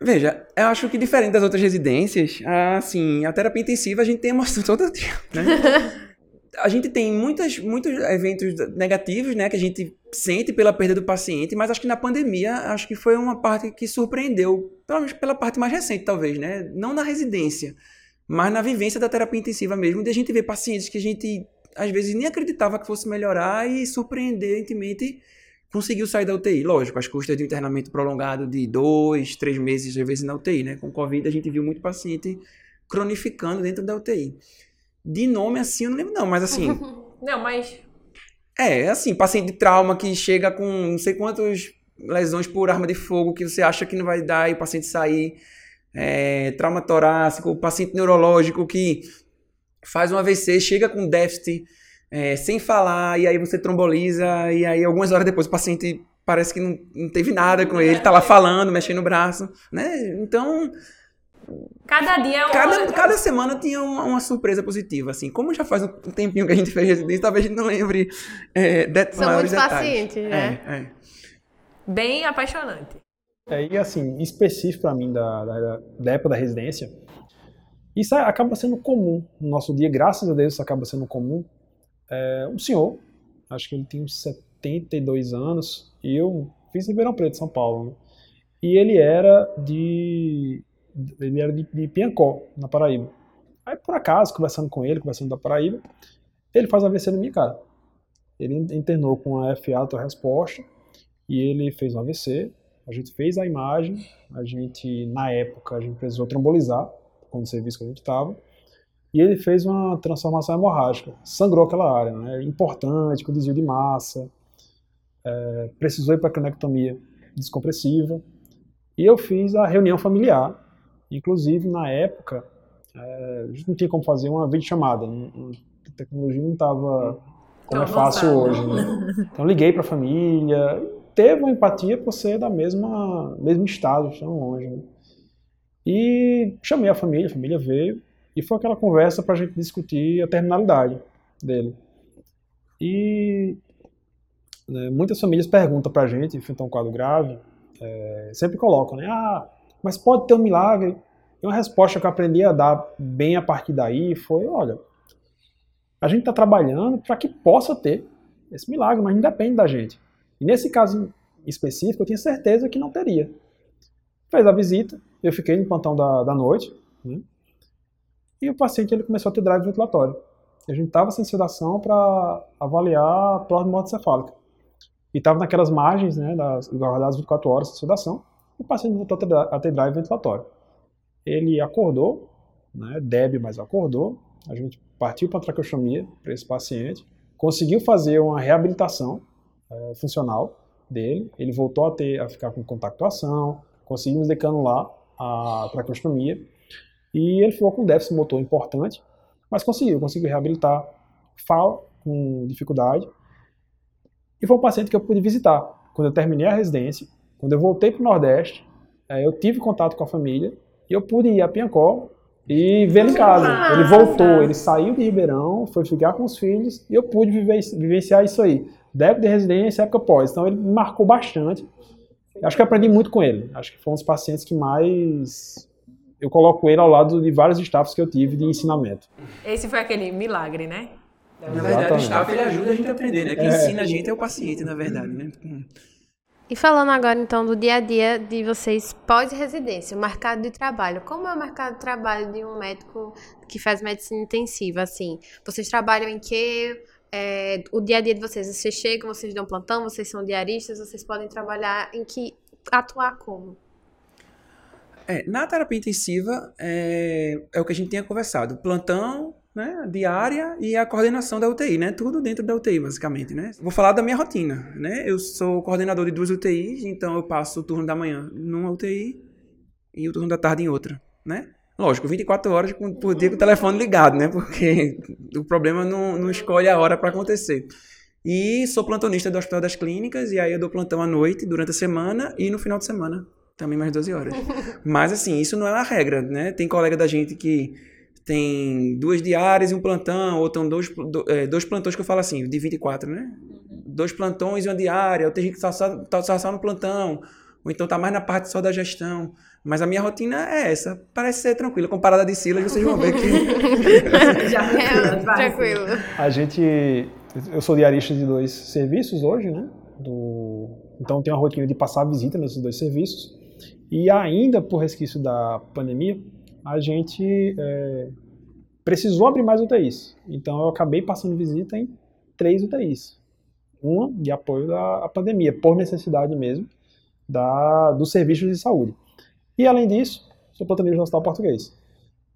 Speaker 3: Veja, eu acho que diferente das outras residências, assim, a terapia intensiva a gente tem emoção todo dia, né? a gente tem muitas, muitos eventos negativos, né, que a gente sente pela perda do paciente, mas acho que na pandemia, acho que foi uma parte que surpreendeu, pelo menos pela parte mais recente, talvez, né? Não na residência, mas na vivência da terapia intensiva mesmo, de a gente ver pacientes que a gente, às vezes, nem acreditava que fosse melhorar e surpreendentemente conseguiu sair da UTI. Lógico, as custas de um internamento prolongado de dois, três meses, às vezes, na UTI, né? Com Covid, a gente viu muito paciente cronificando dentro da UTI. De nome assim, eu não lembro não, mas assim,
Speaker 2: Não, mas
Speaker 3: é, assim, paciente de trauma que chega com não sei quantas lesões por arma de fogo que você acha que não vai dar e o paciente sair. É, trauma torácico, paciente neurológico que faz um AVC, chega com déficit é, sem falar, e aí você tromboliza, e aí algumas horas depois o paciente parece que não, não teve nada com ele, tá lá falando, mexendo o braço, né? Então,
Speaker 2: cada dia é uma...
Speaker 3: cada, cada semana tinha uma, uma surpresa positiva, assim. Como já faz um tempinho que a gente fez residência, talvez a gente não lembre é, de,
Speaker 1: São muitos pacientes, né?
Speaker 3: É, é.
Speaker 2: Bem apaixonante.
Speaker 4: É, e assim, específico para mim da, da, da época da residência, isso acaba sendo comum no nosso dia, graças a Deus isso acaba sendo comum. É, um senhor, acho que ele tem uns 72 anos, e eu fiz em Ribeirão Preto, São Paulo, né? e ele era de ele era de, de Piancó, na Paraíba. Aí por acaso, conversando com ele, conversando da Paraíba, ele faz AVC na minha cara. Ele internou com a FA resposta e ele fez um AVC, a gente fez a imagem, a gente, na época, a gente precisou trombolizar, com o serviço que a gente estava, e ele fez uma transformação hemorrágica, sangrou aquela área, né? importante, com desvio de massa, é, precisou ir para cranectomia descompressiva, e eu fiz a reunião familiar, inclusive na época, é, a gente não tinha como fazer uma videochamada, a tecnologia não estava como é fácil hoje, né? Então liguei para a família, teve uma empatia por ser da mesma mesmo estado, tão longe. Né? E chamei a família, a família veio e foi aquela conversa para a gente discutir a terminalidade dele. E né, muitas famílias perguntam para a gente, enfrentar um quadro grave, é, sempre colocam, né? Ah, mas pode ter um milagre. E uma resposta que eu aprendi a dar bem a partir daí foi, olha, a gente está trabalhando para que possa ter esse milagre, mas não depende da gente. E nesse caso específico, eu tinha certeza que não teria. Fez a visita, eu fiquei no plantão da, da noite, né? E o paciente ele começou a ter drive ventilatório. A gente estava sem sedação para avaliar a morte cefálica. E estava naquelas margens né, das, das 24 horas de sedação, e o paciente voltou a ter drive ventilatório. Ele acordou, né, débil, mas acordou. A gente partiu para a traqueostomia para esse paciente, conseguiu fazer uma reabilitação é, funcional dele, ele voltou a, ter, a ficar com contactuação, conseguimos decanular a traqueostomia, e ele ficou com déficit motor importante, mas conseguiu, conseguiu reabilitar, fala com dificuldade, e foi um paciente que eu pude visitar. Quando eu terminei a residência, quando eu voltei para o Nordeste, é, eu tive contato com a família, e eu pude ir a Piancó e vê-lo em casa. Ele voltou, ele saiu de Ribeirão, foi ficar com os filhos e eu pude vivenciar isso aí. Débito de residência, época pós. Então ele me marcou bastante. Acho que aprendi muito com ele. Acho que foi um dos pacientes que mais eu coloco ele ao lado de vários staffs que eu tive de ensinamento.
Speaker 2: Esse foi aquele milagre, né?
Speaker 3: Na verdade, o staff ele ajuda a gente a aprender, né? Quem é. ensina a gente é o paciente, na verdade, né?
Speaker 1: E falando agora então do dia a dia de vocês pós-residência, o mercado de trabalho. Como é o mercado de trabalho de um médico que faz medicina intensiva? Assim, vocês trabalham em que? É, o dia a dia de vocês, vocês chegam, vocês dão plantão, vocês são diaristas, vocês podem trabalhar em que? Atuar como?
Speaker 3: É, na terapia intensiva é, é o que a gente tinha conversado. Plantão, né, diária e a coordenação da UTI, né? Tudo dentro da UTI, basicamente, né? Vou falar da minha rotina, né? Eu sou coordenador de duas UTIs, então eu passo o turno da manhã numa UTI e o turno da tarde em outra, né? Lógico, 24 horas por dia com o telefone ligado, né? Porque o problema não, não escolhe a hora para acontecer. E sou plantonista do Hospital das Clínicas, e aí eu dou plantão à noite, durante a semana e no final de semana, também mais 12 horas. Mas assim, isso não é uma regra, né? Tem colega da gente que tem duas diárias e um plantão, ou estão dois, é, dois plantões que eu falo assim, de 24, né? Dois plantões e uma diária, ou tem gente que está só, tá só, só no plantão, ou então tá mais na parte só da gestão. Mas a minha rotina é essa. Parece ser tranquila. Comparada de Silas, vocês vão ver que.
Speaker 1: Já é tranquilo.
Speaker 4: A gente. Eu sou diarista de dois serviços hoje, né? Do, então tem uma rotina de passar visita nesses dois serviços. E ainda por resquício da pandemia, a gente é, precisou abrir mais UTIs. Então eu acabei passando visita em três UTIs. Uma de apoio à pandemia, por necessidade mesmo da, dos serviços de saúde. E além disso, sou plantonista no Hospital Português.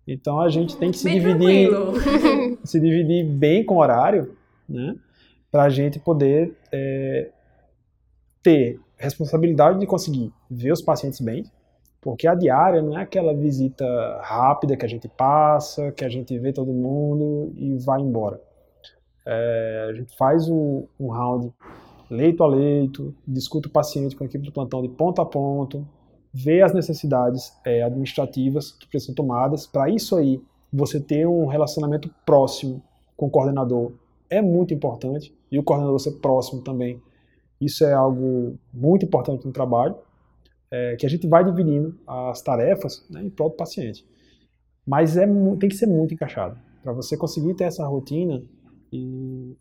Speaker 4: Então a gente tem que se bem dividir, se dividir bem com o horário, né, para a gente poder é, ter responsabilidade de conseguir ver os pacientes bem, porque a diária não é aquela visita rápida que a gente passa, que a gente vê todo mundo e vai embora. É, a gente faz o, um round leito a leito, discute o paciente com a equipe do plantão de ponto a ponto, vê as necessidades é, administrativas que precisam tomadas. Para isso aí, você ter um relacionamento próximo com o coordenador é muito importante e o coordenador ser próximo também. Isso é algo muito importante no trabalho é, que a gente vai dividindo as tarefas né, em prol do paciente. Mas é, tem que ser muito encaixado. Para você conseguir ter essa rotina e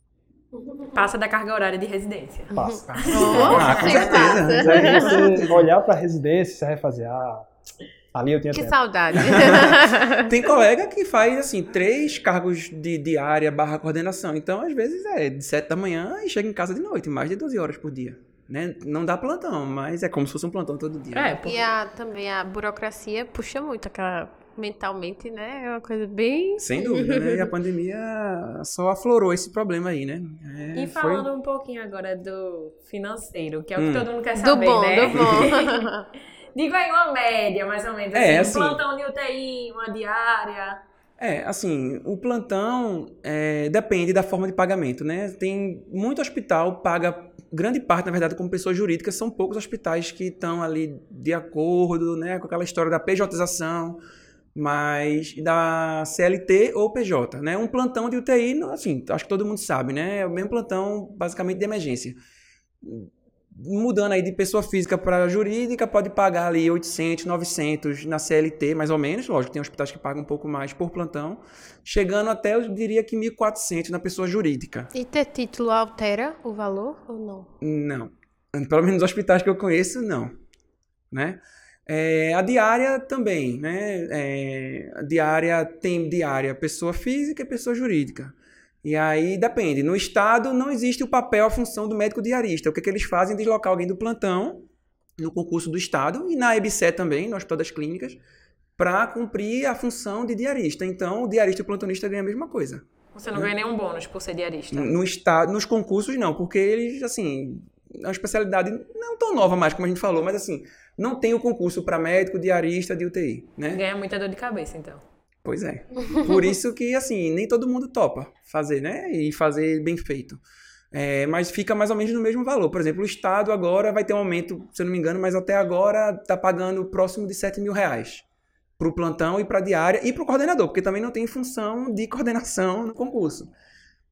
Speaker 2: Passa da carga horária de residência.
Speaker 4: Passa.
Speaker 1: Oh, ah, com certeza.
Speaker 4: você olhar para a residência, você vai fazer, ah, ali eu tinha
Speaker 1: Que
Speaker 4: tempo.
Speaker 1: saudade.
Speaker 3: Tem colega que faz, assim, três cargos de diária barra coordenação. Então, às vezes, é de sete da manhã e chega em casa de noite, mais de 12 horas por dia. Né? Não dá plantão, mas é como se fosse um plantão todo dia.
Speaker 2: É, pô.
Speaker 1: E a, também a burocracia puxa muito aquela mentalmente, né? É uma coisa bem.
Speaker 3: Sem dúvida, né? E a pandemia só aflorou esse problema aí, né?
Speaker 2: É,
Speaker 3: e
Speaker 2: falando
Speaker 3: foi...
Speaker 2: um pouquinho agora do financeiro, que é o que
Speaker 3: Hum.
Speaker 2: todo mundo quer
Speaker 1: Do
Speaker 2: saber,
Speaker 1: bom,
Speaker 2: né?
Speaker 1: do bom.
Speaker 2: Diga aí uma média, mais ou menos.
Speaker 3: É,
Speaker 2: assim, um
Speaker 3: assim-
Speaker 2: plantão de UTI, uma diária.
Speaker 3: É, assim, o plantão é, depende da forma de pagamento, né? Tem muito hospital paga grande parte, na verdade, como pessoa jurídica, são poucos hospitais que estão ali de acordo, né, com aquela história da PJização, mas da CLT ou PJ, né? Um plantão de UTI, assim, acho que todo mundo sabe, né? É o mesmo plantão, basicamente, de emergência. Mudando aí de pessoa física para jurídica, pode pagar ali 800, 900 na CLT, mais ou menos. Lógico, tem hospitais que pagam um pouco mais por plantão. Chegando até, eu diria que 1.400 na pessoa jurídica.
Speaker 1: E ter título altera o valor ou não?
Speaker 3: Não. Pelo menos nos hospitais que eu conheço, não. Né? É, a diária também, né? É, a diária tem diária pessoa física e pessoa jurídica. E aí depende. No Estado não existe o papel, a função do médico diarista. O que, é que eles fazem? Deslocar alguém do plantão no concurso do Estado e na EBSE também, no Hospital das Clínicas, para cumprir a função de diarista. Então, o diarista e o plantonista ganham a mesma coisa.
Speaker 2: Você não ganha nenhum bônus por ser diarista?
Speaker 3: No estado, nos concursos não, porque eles, assim, é uma especialidade não tão nova mais, como a gente falou, mas assim, não tem o concurso para médico, diarista de UTI, né?
Speaker 2: Ganha muita dor de cabeça, então.
Speaker 3: Pois é. Por isso que, assim, nem todo mundo topa fazer, né? E fazer bem feito. É, mas fica mais ou menos no mesmo valor. Por exemplo, o Estado agora vai ter um aumento, se eu não me engano, mas até agora está pagando próximo de 7 mil reais para o plantão e para a diária e para o coordenador, porque também não tem função de coordenação no concurso.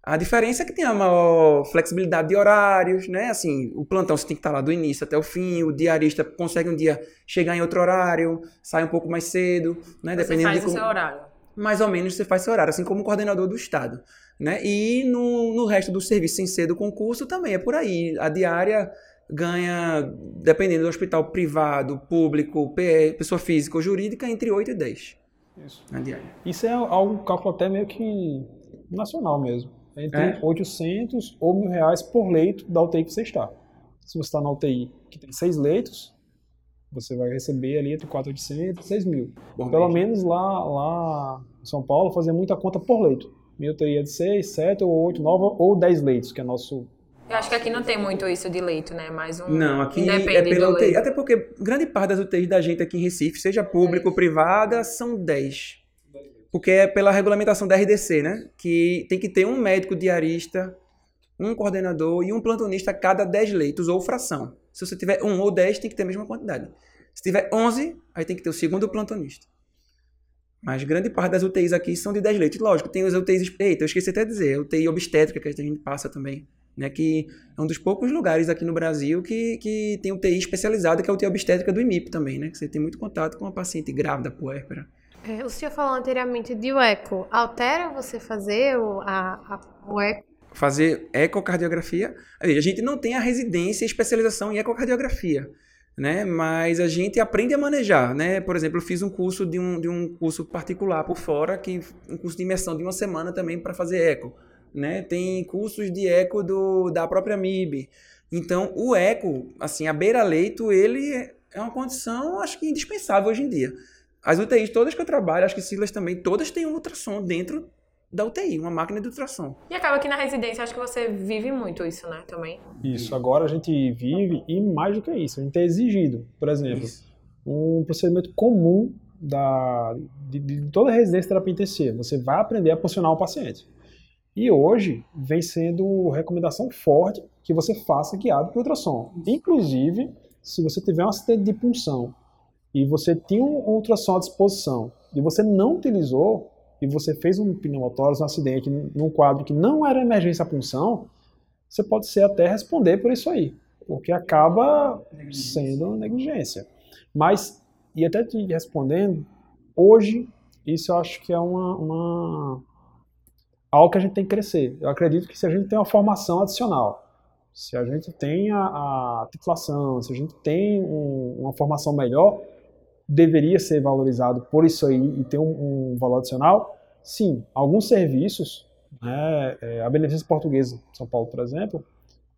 Speaker 3: A diferença é que tem a maior flexibilidade de horários, né? Assim, o plantão você tem que estar lá do início até o fim, o diarista consegue um dia chegar em outro horário, sai um pouco mais cedo, né?
Speaker 2: Você Dependendo faz de como... o seu horário.
Speaker 3: Mais ou menos você faz seu horário, assim como o coordenador do estado, né? E no, no resto do serviço sem ser do concurso também é por aí. A diária ganha, dependendo do hospital privado, público, PE, pessoa física ou jurídica, entre 8 e 10.
Speaker 4: Isso. Na diária. Isso é algo cálculo até meio que nacional mesmo entre é. 800 ou mil reais por leito da UTI que você está. Se você está na UTI que tem seis leitos, você vai receber ali entre 4.800 e 6 mil. Bom, Pelo menos lá, lá em São Paulo, fazia muita conta por leito. Minha UTI é de 6, 7 ou 8, 9 ou 10 leitos, que é nosso
Speaker 2: eu acho que aqui não tem muito isso de leito, né? Mais um.
Speaker 3: Não, aqui é pela UTI. Leito. Até porque grande parte das UTIs da gente aqui em Recife, seja público ou privada, são 10 porque é pela regulamentação da RDC, né? Que tem que ter um médico diarista, um coordenador e um plantonista a cada 10 leitos ou fração. Se você tiver um ou 10, tem que ter a mesma quantidade. Se tiver 11, aí tem que ter o segundo plantonista. Mas grande parte das UTIs aqui são de 10 leitos. Lógico, tem os UTIs. Eita, eu esqueci até de dizer, UTI obstétrica que a gente passa também. Né, que é um dos poucos lugares aqui no Brasil que, que tem UTI especializada, que é a UTI obstétrica do IMIP também, né? Que você tem muito contato com a paciente grávida, puérpera.
Speaker 1: É, o senhor falou anteriormente de eco. Altera você fazer o, a, a, o eco?
Speaker 3: Fazer ecocardiografia. A gente não tem a residência e especialização em ecocardiografia. Né? Mas a gente aprende a manejar, né? Por exemplo, eu fiz um curso de um, de um curso particular por fora, que um curso de imersão de uma semana também para fazer eco, né? Tem cursos de eco do, da própria MIB. Então, o eco, assim, a beira-leito, ele é uma condição, acho que indispensável hoje em dia. As UTIs todas que eu trabalho, acho que Silas também, todas têm um ultrassom dentro da UTI, uma máquina de ultrassom.
Speaker 2: E acaba que na residência, acho que você vive muito isso, né, também?
Speaker 4: Isso, agora a gente vive e mais do que isso, a gente é exigido. Por exemplo, isso. um procedimento comum da, de, de toda residência terapia intensiva, você vai aprender a posicionar o paciente. E hoje vem sendo recomendação forte que você faça guiado por ultrassom. Inclusive, se você tiver um acidente de punção e você tinha um ultrassom à disposição e você não utilizou e você fez um pneumotórax, um acidente num quadro que não era emergência punção, você pode ser até responder por isso aí, porque acaba sendo negligência. Mas, e até te respondendo, hoje, isso eu acho que é uma, uma algo que a gente tem que crescer. Eu acredito que se a gente tem uma formação adicional, se a gente tem a, a titulação, se a gente tem um, uma formação melhor, deveria ser valorizado por isso aí e ter um, um valor adicional? Sim, alguns serviços, né, é, a Beneficência Portuguesa São Paulo, por exemplo,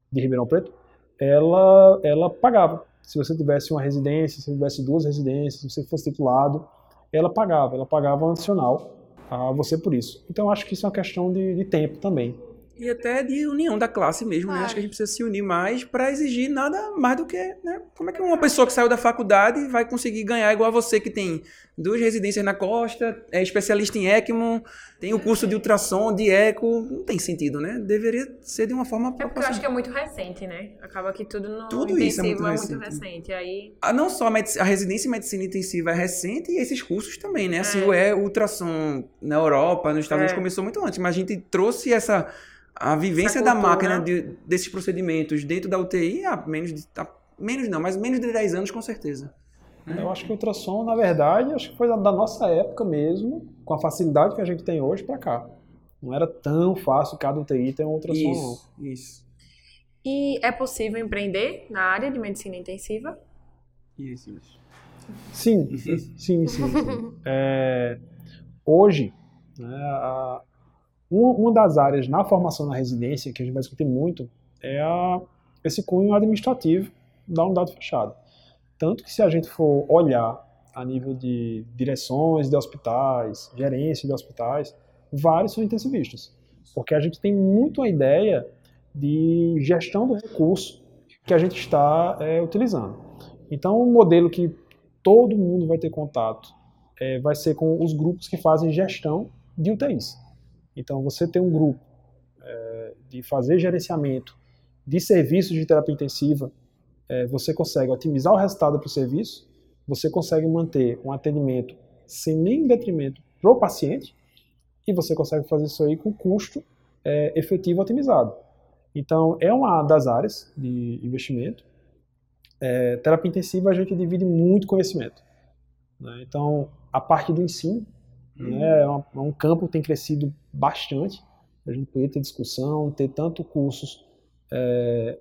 Speaker 4: de Ribeirão Preto, ela, ela pagava. Se você tivesse uma residência, se tivesse duas residências, se você fosse titulado, ela pagava, ela pagava um adicional a você por isso. Então acho que isso é uma questão de, de tempo também
Speaker 3: e até de união da classe mesmo, né? Acho que a gente precisa se unir mais para exigir nada mais do que, né? Como é que uma pessoa que saiu da faculdade vai conseguir ganhar igual a você que tem duas residências na costa, é especialista em ECMO, tem o curso de ultrassom, de eco, não tem sentido, né? Deveria ser de uma forma
Speaker 2: É porque eu acho que é muito recente, né? Acaba que tudo no tudo isso é muito, é muito recente. Aí...
Speaker 3: Ah, não só a, residência em medicina intensiva é recente e esses cursos também, né? Assim, é. o é ultrassom na Europa, nos Estados Unidos é. começou muito antes, mas a gente trouxe essa a vivência da máquina de, desses procedimentos dentro da UTI há menos de. Há menos não, mas menos de 10 anos com certeza.
Speaker 4: Eu acho que o ultrassom, na verdade, acho que foi da nossa época mesmo, com a facilidade que a gente tem hoje para cá. Não era tão fácil cada UTI ter um ultrassom.
Speaker 3: Isso, não. isso.
Speaker 2: E é possível empreender na área de medicina intensiva?
Speaker 3: Isso.
Speaker 4: Sim, sim, sim. sim. É, hoje, né, a, uma, uma das áreas na formação na residência que a gente vai discutir muito é a, esse cunho administrativo da unidade fechada. Tanto que se a gente for olhar a nível de direções de hospitais, gerência de hospitais, vários são intensivistas. Porque a gente tem muito a ideia de gestão do recurso que a gente está é, utilizando. Então, um modelo que todo mundo vai ter contato é, vai ser com os grupos que fazem gestão de UTIs. Então, você tem um grupo é, de fazer gerenciamento de serviços de terapia intensiva, é, você consegue otimizar o resultado para o serviço, você consegue manter um atendimento sem nenhum detrimento para o paciente e você consegue fazer isso aí com custo é, efetivo otimizado. Então, é uma das áreas de investimento. É, terapia intensiva a gente divide muito conhecimento. Né? Então, a parte do ensino uhum. né, é, uma, é um campo que tem crescido bastante. A gente poderia ter discussão, ter tanto cursos é,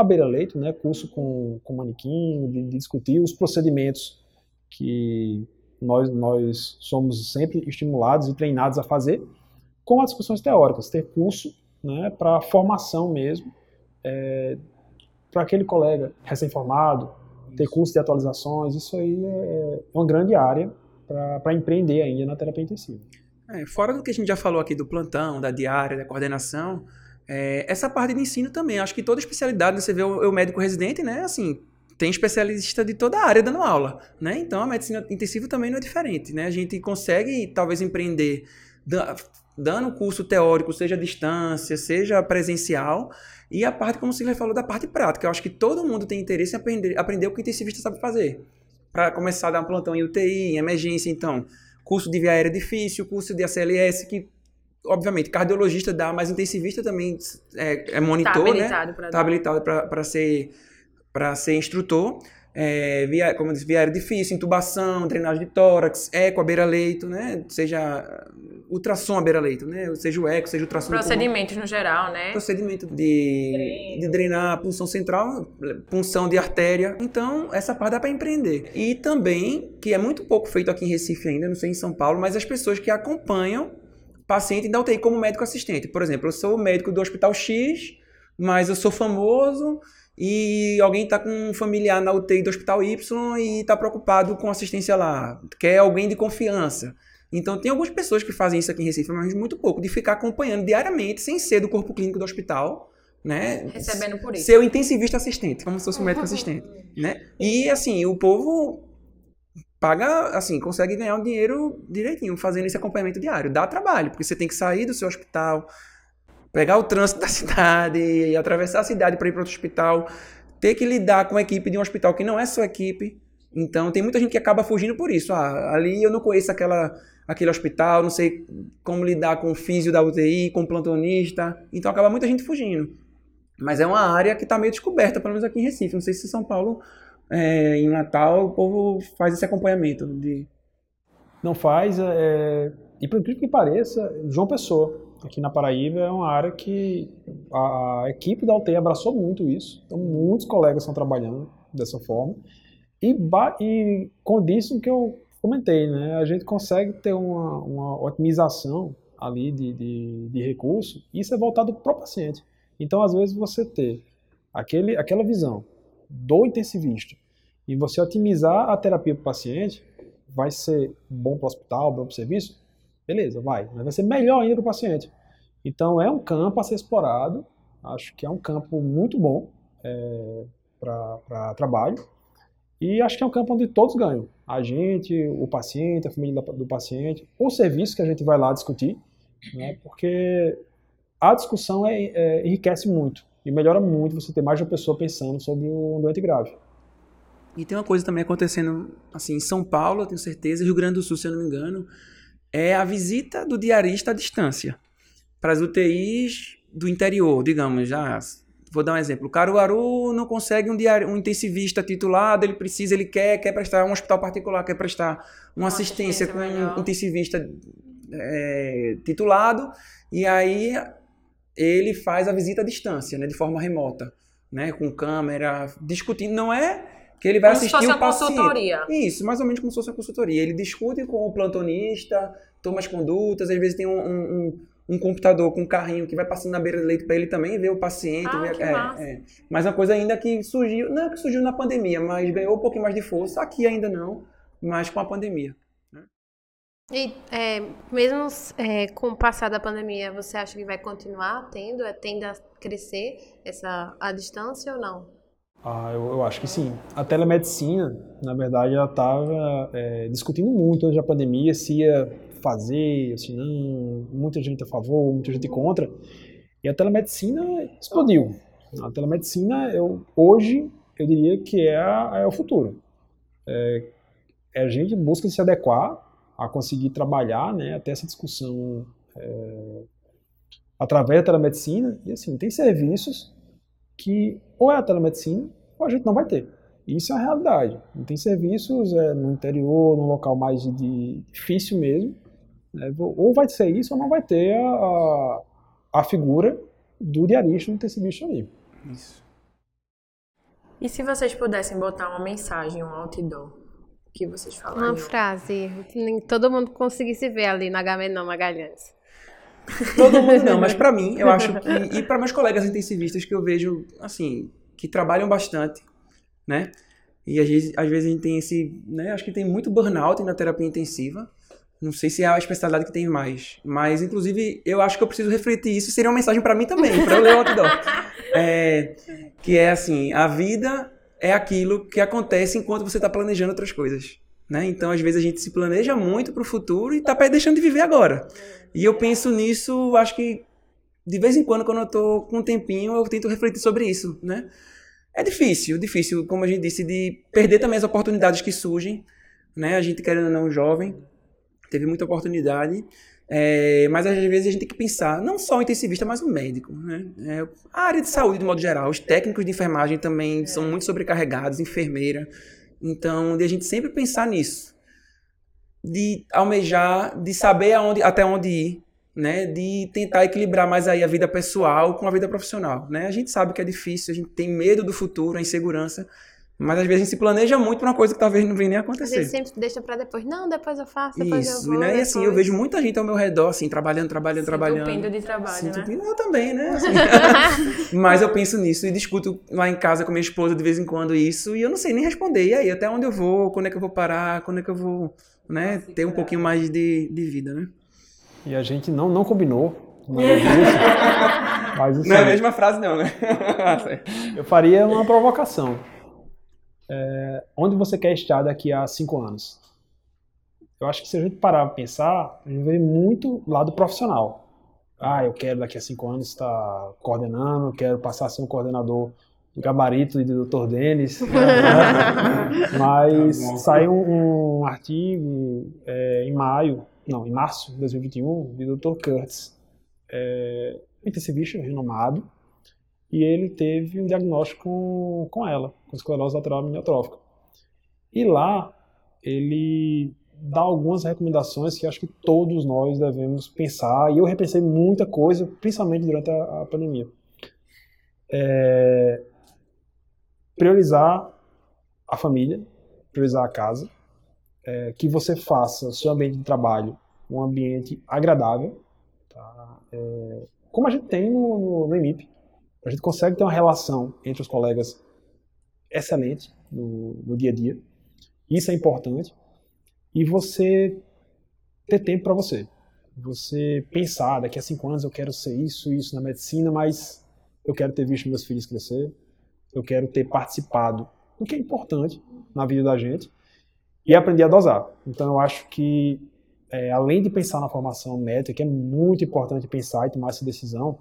Speaker 4: à beira-leito, né, curso com, com manequim, de, de, discutir os procedimentos que nós, nós somos sempre estimulados e treinados a fazer, com as discussões teóricas, ter curso né, para formação mesmo, é, para aquele colega recém-formado, ter curso de atualizações, isso aí é, é uma grande área para empreender ainda na terapia intensiva.
Speaker 3: É, fora do que a gente já falou aqui do plantão, da diária, da coordenação, é, essa parte de ensino também, acho que toda especialidade, você vê o, o médico residente, né, assim, tem especialista de toda a área dando aula, né? Então a medicina intensiva também não é diferente, né? A gente consegue talvez empreender dando curso teórico, seja à distância, seja presencial, e a parte, como o Silvio falou, da parte prática. Eu acho que todo mundo tem interesse em aprender, aprender o que o intensivista sabe fazer. Para começar a dar um plantão em UTI, em emergência, então, curso de via aérea difícil, curso de ACLS, que, obviamente, cardiologista dá, mas intensivista também é, é monitor, tá habilitado né? Está habilitado para ser, ser instrutor é, via, como eu disse, viário difícil, intubação, drenagem de tórax, eco à beira-leito, né? Seja ultrassom à beira-leito, né? Seja o eco, seja o ultrassom.
Speaker 2: Procedimentos no geral, né?
Speaker 3: Procedimento de, de drenar a punção central, punção de artéria. Então, essa parte dá para empreender. E também, que é muito pouco feito aqui em Recife ainda, não sei em São Paulo, mas as pessoas que acompanham paciente da UTI como médico assistente. Por exemplo, eu sou médico do Hospital X, mas eu sou famoso e alguém está com um familiar na UTI do Hospital Y e está preocupado com assistência lá, quer alguém de confiança. Então, tem algumas pessoas que fazem isso aqui em Recife, mas muito pouco, de ficar acompanhando diariamente, sem ser do corpo clínico do hospital, né?
Speaker 2: Recebendo por isso.
Speaker 3: Ser o intensivista assistente, como se fosse o médico assistente, né? E, assim, o povo paga, assim, consegue ganhar o dinheiro direitinho, fazendo esse acompanhamento diário. Dá trabalho, porque você tem que sair do seu hospital, pegar o trânsito da cidade, atravessar a cidade para ir para outro hospital, ter que lidar com a equipe de um hospital que não é sua equipe. Então, tem muita gente que acaba fugindo por isso. Ah, ali eu não conheço aquela, aquele hospital, não sei como lidar com o físio da UTI, com o plantonista. Então, acaba muita gente fugindo. Mas é uma área que está meio descoberta, pelo menos aqui em Recife. Não sei se São Paulo, é, em Natal, o povo faz esse acompanhamento. De...
Speaker 4: Não faz. É... E por incrível que pareça, João Pessoa aqui na Paraíba é uma área que a, equipe da UTI abraçou muito isso. Então, muitos colegas estão trabalhando dessa forma. E, e condiz com o que eu comentei, né? A gente consegue ter uma, uma otimização ali de, de, de recurso, e isso é voltado para o paciente. Então, às vezes, você ter aquele, aquela visão do intensivista e você otimizar a terapia para o paciente, vai ser bom para o hospital, bom para o serviço, Beleza, vai. Mas vai ser melhor ainda para o paciente. Então, é um campo a ser explorado. Acho que é um campo muito bom é, para trabalho. E acho que é um campo onde todos ganham. A gente, o paciente, a família do paciente, o serviço que a gente vai lá discutir, né, porque a discussão é, é, enriquece muito e melhora muito você ter mais de uma pessoa pensando sobre um doente grave.
Speaker 3: E tem uma coisa também acontecendo assim em São Paulo, eu tenho certeza, Rio Grande do Sul, se eu não me engano, é a visita do diarista à distância para as UTIs do interior, digamos. Já vou dar um exemplo. O Caruaru não consegue um, diari um intensivista titulado, ele precisa, ele quer, quer prestar um hospital particular, quer prestar uma, uma assistência, assistência, com um intensivista é, titulado, e aí ele faz a visita à distância, né, de forma remota, né, com câmera, discutindo. Não é que ele vai
Speaker 2: Como se
Speaker 3: assistir
Speaker 2: fosse
Speaker 3: o
Speaker 2: uma
Speaker 3: paciente.
Speaker 2: consultoria.
Speaker 3: Isso, mais ou menos como se fosse uma consultoria. Ele discute com o plantonista, toma as condutas, às vezes tem um, um, um- computador com um carrinho que vai passando na beira do leito para ele também ver o paciente.
Speaker 2: Ah,
Speaker 3: ver-
Speaker 2: que
Speaker 3: é,
Speaker 2: massa.
Speaker 3: é. Mas uma coisa ainda que surgiu, não é que surgiu na pandemia, mas ganhou um pouquinho mais de força. Aqui ainda não, mas com a pandemia.
Speaker 1: E é, mesmo é, com o passar da pandemia, você acha que vai continuar tendo, é, tende a crescer essa a distância ou não?
Speaker 4: Ah, eu, eu acho que sim. A telemedicina, na verdade, ela estava discutindo muito antes da pandemia se ia fazer, se não, muita gente a favor, muita gente contra. E a telemedicina explodiu. A telemedicina, eu, hoje, eu diria que é, a- é o futuro. É, a gente busca se adequar a conseguir trabalhar, né, até essa discussão é, através da telemedicina. E assim, tem serviços que ou é a telemedicina ou a gente não vai ter. Isso é a realidade. Não tem serviços é, no interior, num local mais de, de- difícil mesmo. né? Ou vai ser isso ou não vai ter a, a, a figura do diarista intensivista ali.
Speaker 3: Isso.
Speaker 2: E se vocês pudessem botar uma mensagem, um outdoor, que vocês
Speaker 1: Uma
Speaker 2: falariam?
Speaker 1: frase que nem todo mundo conseguisse ver ali na Agamenon Magalhães.
Speaker 3: Todo mundo não, mas pra mim, eu acho que. E para meus colegas intensivistas que eu vejo, assim, que trabalham bastante, né? E às vezes, às vezes a gente tem esse. Né, acho que tem muito burnout na terapia intensiva. Não sei se é a especialidade que tem mais. Mas, inclusive, eu acho que eu preciso refletir isso. Seria uma mensagem pra mim também, pra eu ler o outdoor. É, que é assim: a vida é aquilo que acontece enquanto você está planejando outras coisas. Né? Então, às vezes, a gente se planeja muito para o futuro e está deixando de viver agora. E eu penso nisso, acho que de vez em quando, quando eu tô com um tempinho, eu tento refletir sobre isso, né? É difícil, difícil, como a gente disse, de perder também as oportunidades que surgem, né? A gente, querendo ou não, jovem, teve muita oportunidade, é, mas às vezes a gente tem que pensar, não só o intensivista, mas o médico, né? É, a área de saúde, de modo geral, os técnicos de enfermagem também são muito sobrecarregados, enfermeira, então, de a gente sempre pensar nisso, de almejar, de saber aonde, até onde ir, né, de tentar equilibrar mais aí a vida pessoal com a vida profissional, né? A gente sabe que é difícil, a gente tem medo do futuro, a insegurança, mas às vezes a gente se planeja muito para uma coisa que talvez não venha nem
Speaker 1: A gente
Speaker 3: acontecer.
Speaker 1: sempre deixa pra depois. Não, depois eu faço, depois eu
Speaker 3: Isso,
Speaker 1: vou.
Speaker 3: né? E assim, eu
Speaker 1: depois.
Speaker 3: vejo muita gente ao meu redor, assim, trabalhando, trabalhando, trabalhando.
Speaker 2: Entupindo de trabalho,
Speaker 3: Sim,
Speaker 2: né?
Speaker 3: Eu também, né? Assim. Mas eu penso nisso e discuto lá em casa com minha esposa de vez em quando isso e eu não sei nem responder. E aí, até onde eu vou? Quando é que eu vou parar? Quando é que eu vou, né? Ter um pouquinho mais de, de vida, né?
Speaker 4: E a gente não, não combinou nada disso, mas assim,
Speaker 3: Não é a mesma frase, não, né?
Speaker 4: eu faria uma provocação. É, onde você quer estar daqui a cinco anos? Eu acho que se a gente parar para pensar, a gente vê muito lado profissional. Ah, eu quero daqui a cinco anos estar coordenando, quero passar a ser um coordenador do gabarito do Dr. Denis. Mas
Speaker 3: Tá
Speaker 4: saiu um, um artigo é, em maio, não, em março de 2021, do Dr. Kurtz, é, intensivista renomado, e ele teve um diagnóstico com, ela, com esclerose lateral amniotrófica. E lá ele dá algumas recomendações que acho que todos nós devemos pensar, e eu repensei muita coisa, principalmente durante a, a pandemia. É, priorizar a família, priorizar a casa, é, que você faça o seu ambiente de trabalho um ambiente agradável, tá? É, como a gente tem no, no, no. A gente consegue ter uma relação entre os colegas excelente no, no dia a dia. Isso é importante. E você ter tempo para você. Você pensar, daqui a cinco anos eu quero ser isso, isso na medicina, mas eu quero ter visto meus filhos crescer, eu quero ter participado do que é importante na vida da gente e aprender a dosar. Então eu acho que, é, além de pensar na formação médica, que é muito importante pensar e tomar essa decisão,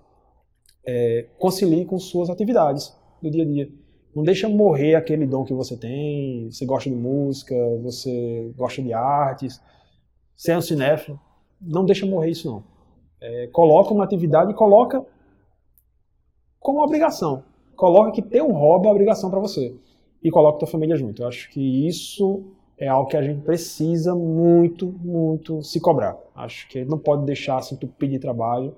Speaker 4: é, concilie com suas atividades do dia a dia. Não deixa morrer aquele dom que você tem, você gosta de música, você gosta de artes, você é um cinéfilo, não deixa morrer isso não. É, coloca uma atividade e coloca como obrigação. Coloca que ter um hobby é obrigação para você. E coloca tua família junto. Eu acho que isso é algo que a gente precisa muito, muito se cobrar. Acho que não pode deixar se entupir de trabalho,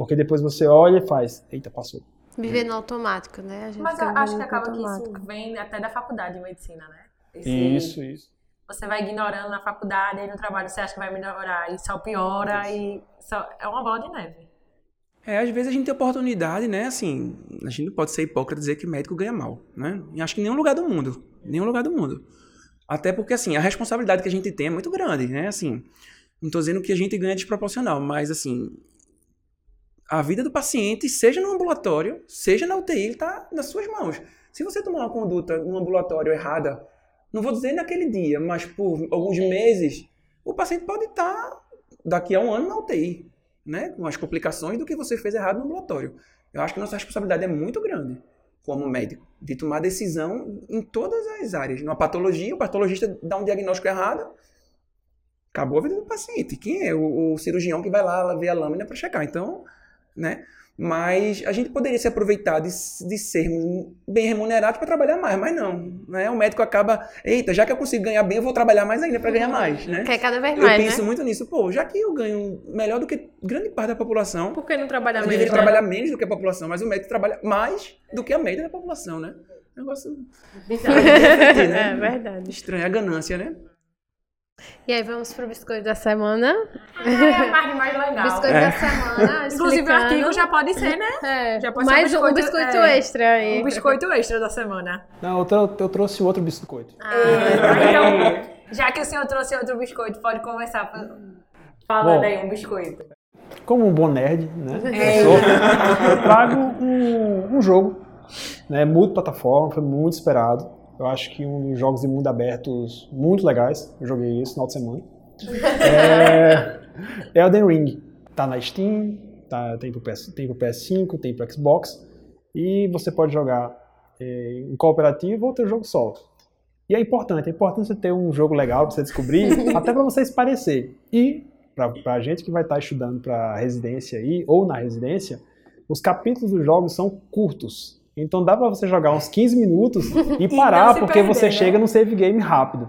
Speaker 4: Porque depois você olha e faz, eita, passou.
Speaker 1: Viver no automático, né? A gente
Speaker 2: Mas acho que acaba que
Speaker 1: automático.
Speaker 2: isso vem até da faculdade de medicina, né? Esse-
Speaker 4: Isso, isso.
Speaker 2: Você vai ignorando na faculdade, aí no trabalho você acha que vai melhorar, e só piora, e só... é uma bola de neve.
Speaker 3: É, às vezes a gente tem oportunidade, né? Assim, a gente não pode ser hipócrita e dizer que médico ganha mal, né? E acho que em nenhum lugar do mundo. em Nenhum lugar do mundo. Até porque, assim, a responsabilidade que a gente tem é muito grande, né? Assim, não tô dizendo que a gente ganha desproporcional, mas, assim, a vida do paciente, seja no ambulatório, seja na UTI, ele tá nas suas mãos. Se você tomar uma conduta no ambulatório errada, não vou dizer naquele dia, mas por alguns meses, o paciente pode estar daqui a um ano na UTI né, com as complicações do que você fez errado no ambulatório. Eu acho que nossa responsabilidade é muito grande como médico, de tomar decisão em todas as áreas. Numa patologia, o patologista dá um diagnóstico errado, acabou a vida do paciente. Quem é o, o cirurgião que vai lá ver a lâmina para checar? Então, né? Mas a gente poderia se aproveitar de, de sermos bem remunerados para trabalhar mais, mas não. Né? O médico acaba, eita, já que eu consigo ganhar bem, eu vou trabalhar mais ainda para ganhar mais. Né?
Speaker 1: Quer cada vez
Speaker 3: Eu
Speaker 1: mais,
Speaker 3: penso
Speaker 1: né?
Speaker 3: muito nisso. Pô, já que eu ganho melhor do que grande parte da população,
Speaker 2: Por que não trabalhar
Speaker 3: eu
Speaker 2: menos?
Speaker 3: deveria
Speaker 2: né?
Speaker 3: trabalhar menos do que a população, mas o médico trabalha mais do que a média da população, né? Negócio
Speaker 1: É verdade.
Speaker 3: estranho, a ganância, né?
Speaker 1: E aí vamos pro biscoito da semana.
Speaker 2: É a parte mais legal.
Speaker 1: Biscoito
Speaker 3: É.
Speaker 1: da semana.
Speaker 2: Inclusive, o artigo já pode ser, né?
Speaker 1: É,
Speaker 2: já pode ser
Speaker 1: mais
Speaker 2: um
Speaker 1: um biscoito,
Speaker 2: biscoito, é,
Speaker 1: extra aí.
Speaker 2: Um biscoito extra da semana.
Speaker 4: Não, eu, trou- eu trouxe outro biscoito.
Speaker 2: Então, já que o senhor trouxe outro biscoito, pode começar fa- falando
Speaker 4: Bom.
Speaker 2: aí um biscoito.
Speaker 4: Como um bom nerd, né?
Speaker 2: É.
Speaker 4: Eu, sou, eu trago um, um jogo, né? Multiplataforma, foi muito esperado. Eu acho que um dos jogos de mundo abertos muito legais. Eu joguei isso no final de semana. É Elden Ring. Tá na Steam, tá, tem, pro PS, tem pro PS5, tem pro Xbox. E você pode jogar é, em cooperativo ou ter jogo solo. E é importante, é importante você ter um jogo legal pra você descobrir, até pra você se parecer. E pra, pra gente que vai estar estudando pra residência aí, ou na residência, os capítulos dos jogos são curtos. Então dá pra você jogar uns 15 minutos e parar,
Speaker 2: se
Speaker 4: porque
Speaker 2: perder,
Speaker 4: você
Speaker 2: né?
Speaker 4: chega no save game rápido.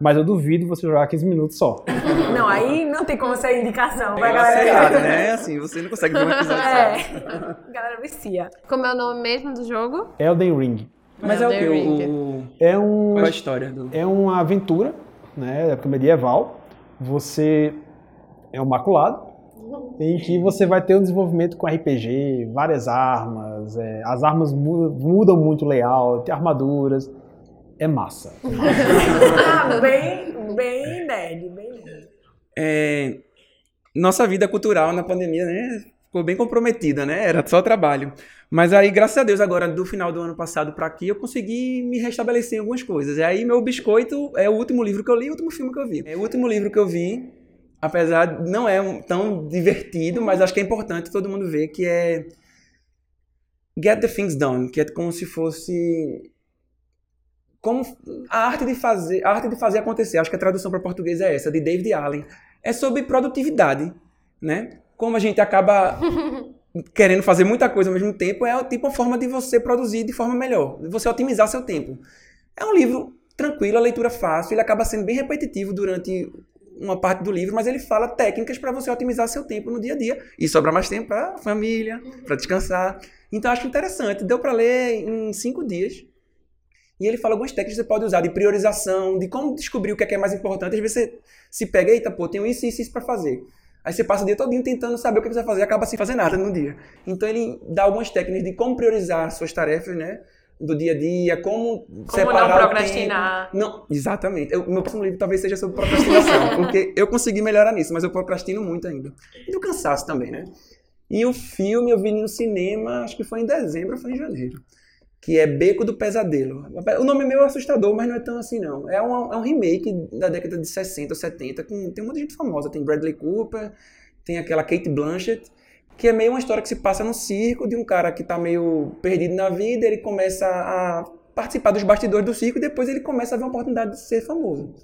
Speaker 4: Mas eu duvido você jogar 15 minutos só.
Speaker 2: Não, aí não tem como ser indicação. Vai,
Speaker 3: Negócio
Speaker 2: galera.
Speaker 3: errado, né? Assim, você não consegue ver um episódio só.
Speaker 2: É. Galera vicia.
Speaker 1: Como é o nome mesmo do jogo?
Speaker 4: Elden Ring.
Speaker 3: Mas é o que?
Speaker 1: Elden
Speaker 3: O,
Speaker 4: É um
Speaker 3: Qual é a história do...
Speaker 4: é uma aventura, né, da época medieval. Você é um maculado, em que você vai ter um desenvolvimento com RPG, várias armas, é, as armas mu- mudam muito o layout, armaduras. É massa.
Speaker 2: Ah, bem, bem nerd, bem nerd.
Speaker 3: É, nossa vida cultural na pandemia, né? Ficou bem comprometida, né? Era só trabalho. Mas aí, graças a Deus, agora do final do ano passado pra aqui, eu consegui me restabelecer em algumas coisas. E aí, meu biscoito é o último livro que eu li e o último filme que eu vi. É o último livro que eu vi, apesar de não é um- tão divertido, mas acho que é importante todo mundo ver, que é Get the Things Done, que é como se fosse como a arte de fazer, a arte de fazer acontecer. Acho que a tradução para português é essa, de David Allen. É sobre produtividade, né? Como a gente acaba querendo fazer muita coisa ao mesmo tempo, é tipo uma forma de você produzir de forma melhor, de você otimizar seu tempo. É um livro tranquilo, a leitura fácil, ele acaba sendo bem repetitivo durante uma parte do livro, mas ele fala técnicas para você otimizar seu tempo no dia a dia e sobrar mais tempo para família, para descansar. Então acho interessante. Deu para ler em cinco dias. E ele fala algumas técnicas que você pode usar de priorização, de como descobrir o que é, que é mais importante. Às vezes você se pega, eita, pô, tenho isso, isso, isso para fazer. Aí você passa o dia todinho tentando saber o que você vai fazer e acaba sem fazer nada no dia. Então ele dá algumas técnicas de como priorizar suas tarefas, né? Do dia a dia, como, separar
Speaker 2: não procrastinar.
Speaker 3: Não, exatamente. O meu próximo livro talvez seja sobre procrastinação, porque eu consegui melhorar nisso, mas eu procrastino muito ainda. E do cansaço também, né? E o filme eu vi no cinema, acho que foi em dezembro ou foi em janeiro. Que é Beco do Pesadelo. O nome é meio assustador, mas não é tão assim, não. É um, é um remake da década de 60 ou 70. Com, tem muita gente famosa. Tem Bradley Cooper, tem aquela Kate Blanchett. Que é meio uma história que se passa no circo de um cara que tá meio perdido na vida. Ele começa a participar dos bastidores do circo e depois ele começa a ver uma oportunidade de ser famoso.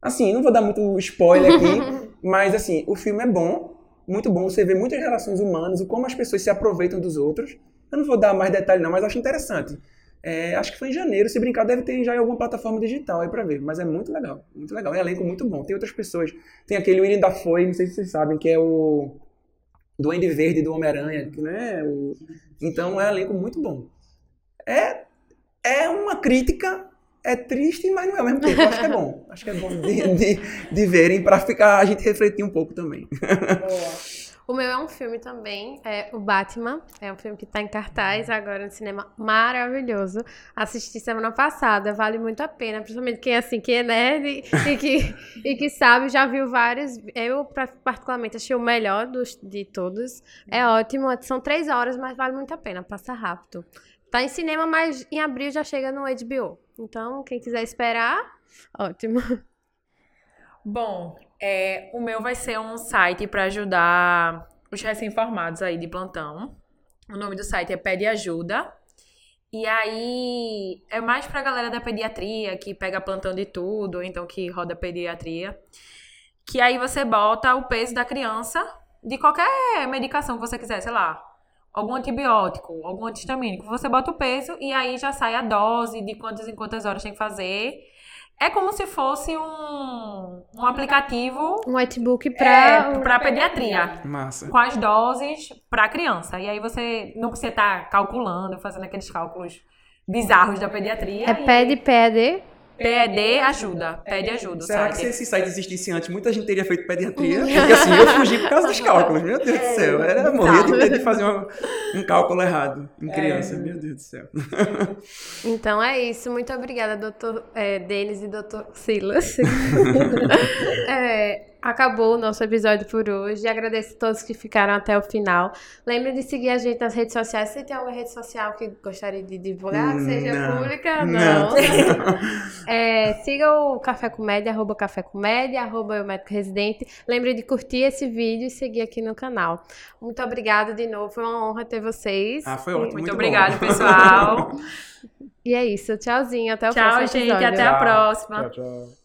Speaker 3: Assim, não vou dar muito spoiler aqui, mas assim, o filme é bom, muito bom. Você vê muitas relações humanas e como as pessoas se aproveitam dos outros. Eu não vou dar mais detalhe não, mas acho interessante. É, acho que foi em janeiro, se brincar deve ter já em alguma plataforma digital aí pra ver, mas é muito legal, muito legal. É um elenco muito bom. Tem outras pessoas, tem aquele William Dafoe, não sei se vocês sabem, que é o Duende Verde do Homem-Aranha, né, o... então é um elenco muito bom. É, é uma crítica, é triste, mas não é ao mesmo tempo. Acho que é bom. Acho que é bom de, de, de verem para ficar a gente refletir um pouco também.
Speaker 1: O meu é um filme também, é o Batman. É um filme que está em cartaz agora no cinema, maravilhoso. Assisti semana passada, vale muito a pena, principalmente quem é assim, quem é nerd e que, e que sabe, já viu vários. Eu, particularmente, achei o melhor dos, de todos. É ótimo, são três horas, mas vale muito a pena, passa rápido. Tá em cinema, mas em abril já chega no HBO. Então, quem quiser esperar, ótimo.
Speaker 2: Bom, é, o meu vai ser um site para ajudar os recém-formados aí de plantão. O nome do site é Pede Ajuda. E aí é mais pra galera da pediatria que pega plantão de tudo, ou então que roda pediatria. Que aí você bota o peso da criança de qualquer medicação que você quiser, sei lá, algum antibiótico, algum antihistamínico. Você bota o peso e aí já sai a dose de quantas em quantas horas tem que fazer. É como se fosse um, um aplicativo.
Speaker 1: Um whitebook para
Speaker 2: é, para pediatria.
Speaker 3: Massa.
Speaker 2: Com as doses para criança. E aí você não precisa estar calculando, fazendo aqueles cálculos bizarros da pediatria.
Speaker 1: É pede, pede.
Speaker 2: PED ajuda, pede ajuda.
Speaker 3: Será que se esse site existisse antes, muita gente teria feito pediatria? Porque assim, eu fugi por causa dos cálculos, meu Deus do céu. Era morrer de medo de fazer um, um cálculo errado em criança, meu Deus do céu.
Speaker 1: Então é isso, muito obrigada, doutor é, Denis e doutor Silas. é, acabou o nosso episódio por hoje. Agradeço a todos que ficaram até o final. Lembre de seguir a gente nas redes sociais. Se tem alguma rede social que gostaria de divulgar, que seja
Speaker 3: Não.
Speaker 1: pública,
Speaker 3: Não.
Speaker 1: não. É, siga o Café Comédia, arroba Café Comédia, arroba eu médico residente. Lembre de curtir esse vídeo e seguir aqui no canal. Muito obrigada de novo, foi uma honra ter vocês.
Speaker 3: Ah, foi ótimo.
Speaker 2: Muito,
Speaker 3: bom.
Speaker 2: obrigada, pessoal.
Speaker 1: E é isso, tchauzinho, até o
Speaker 2: Tchau,
Speaker 1: próximo
Speaker 2: gente.
Speaker 1: episódio.
Speaker 2: Até a próxima.
Speaker 4: Tchau, tchau.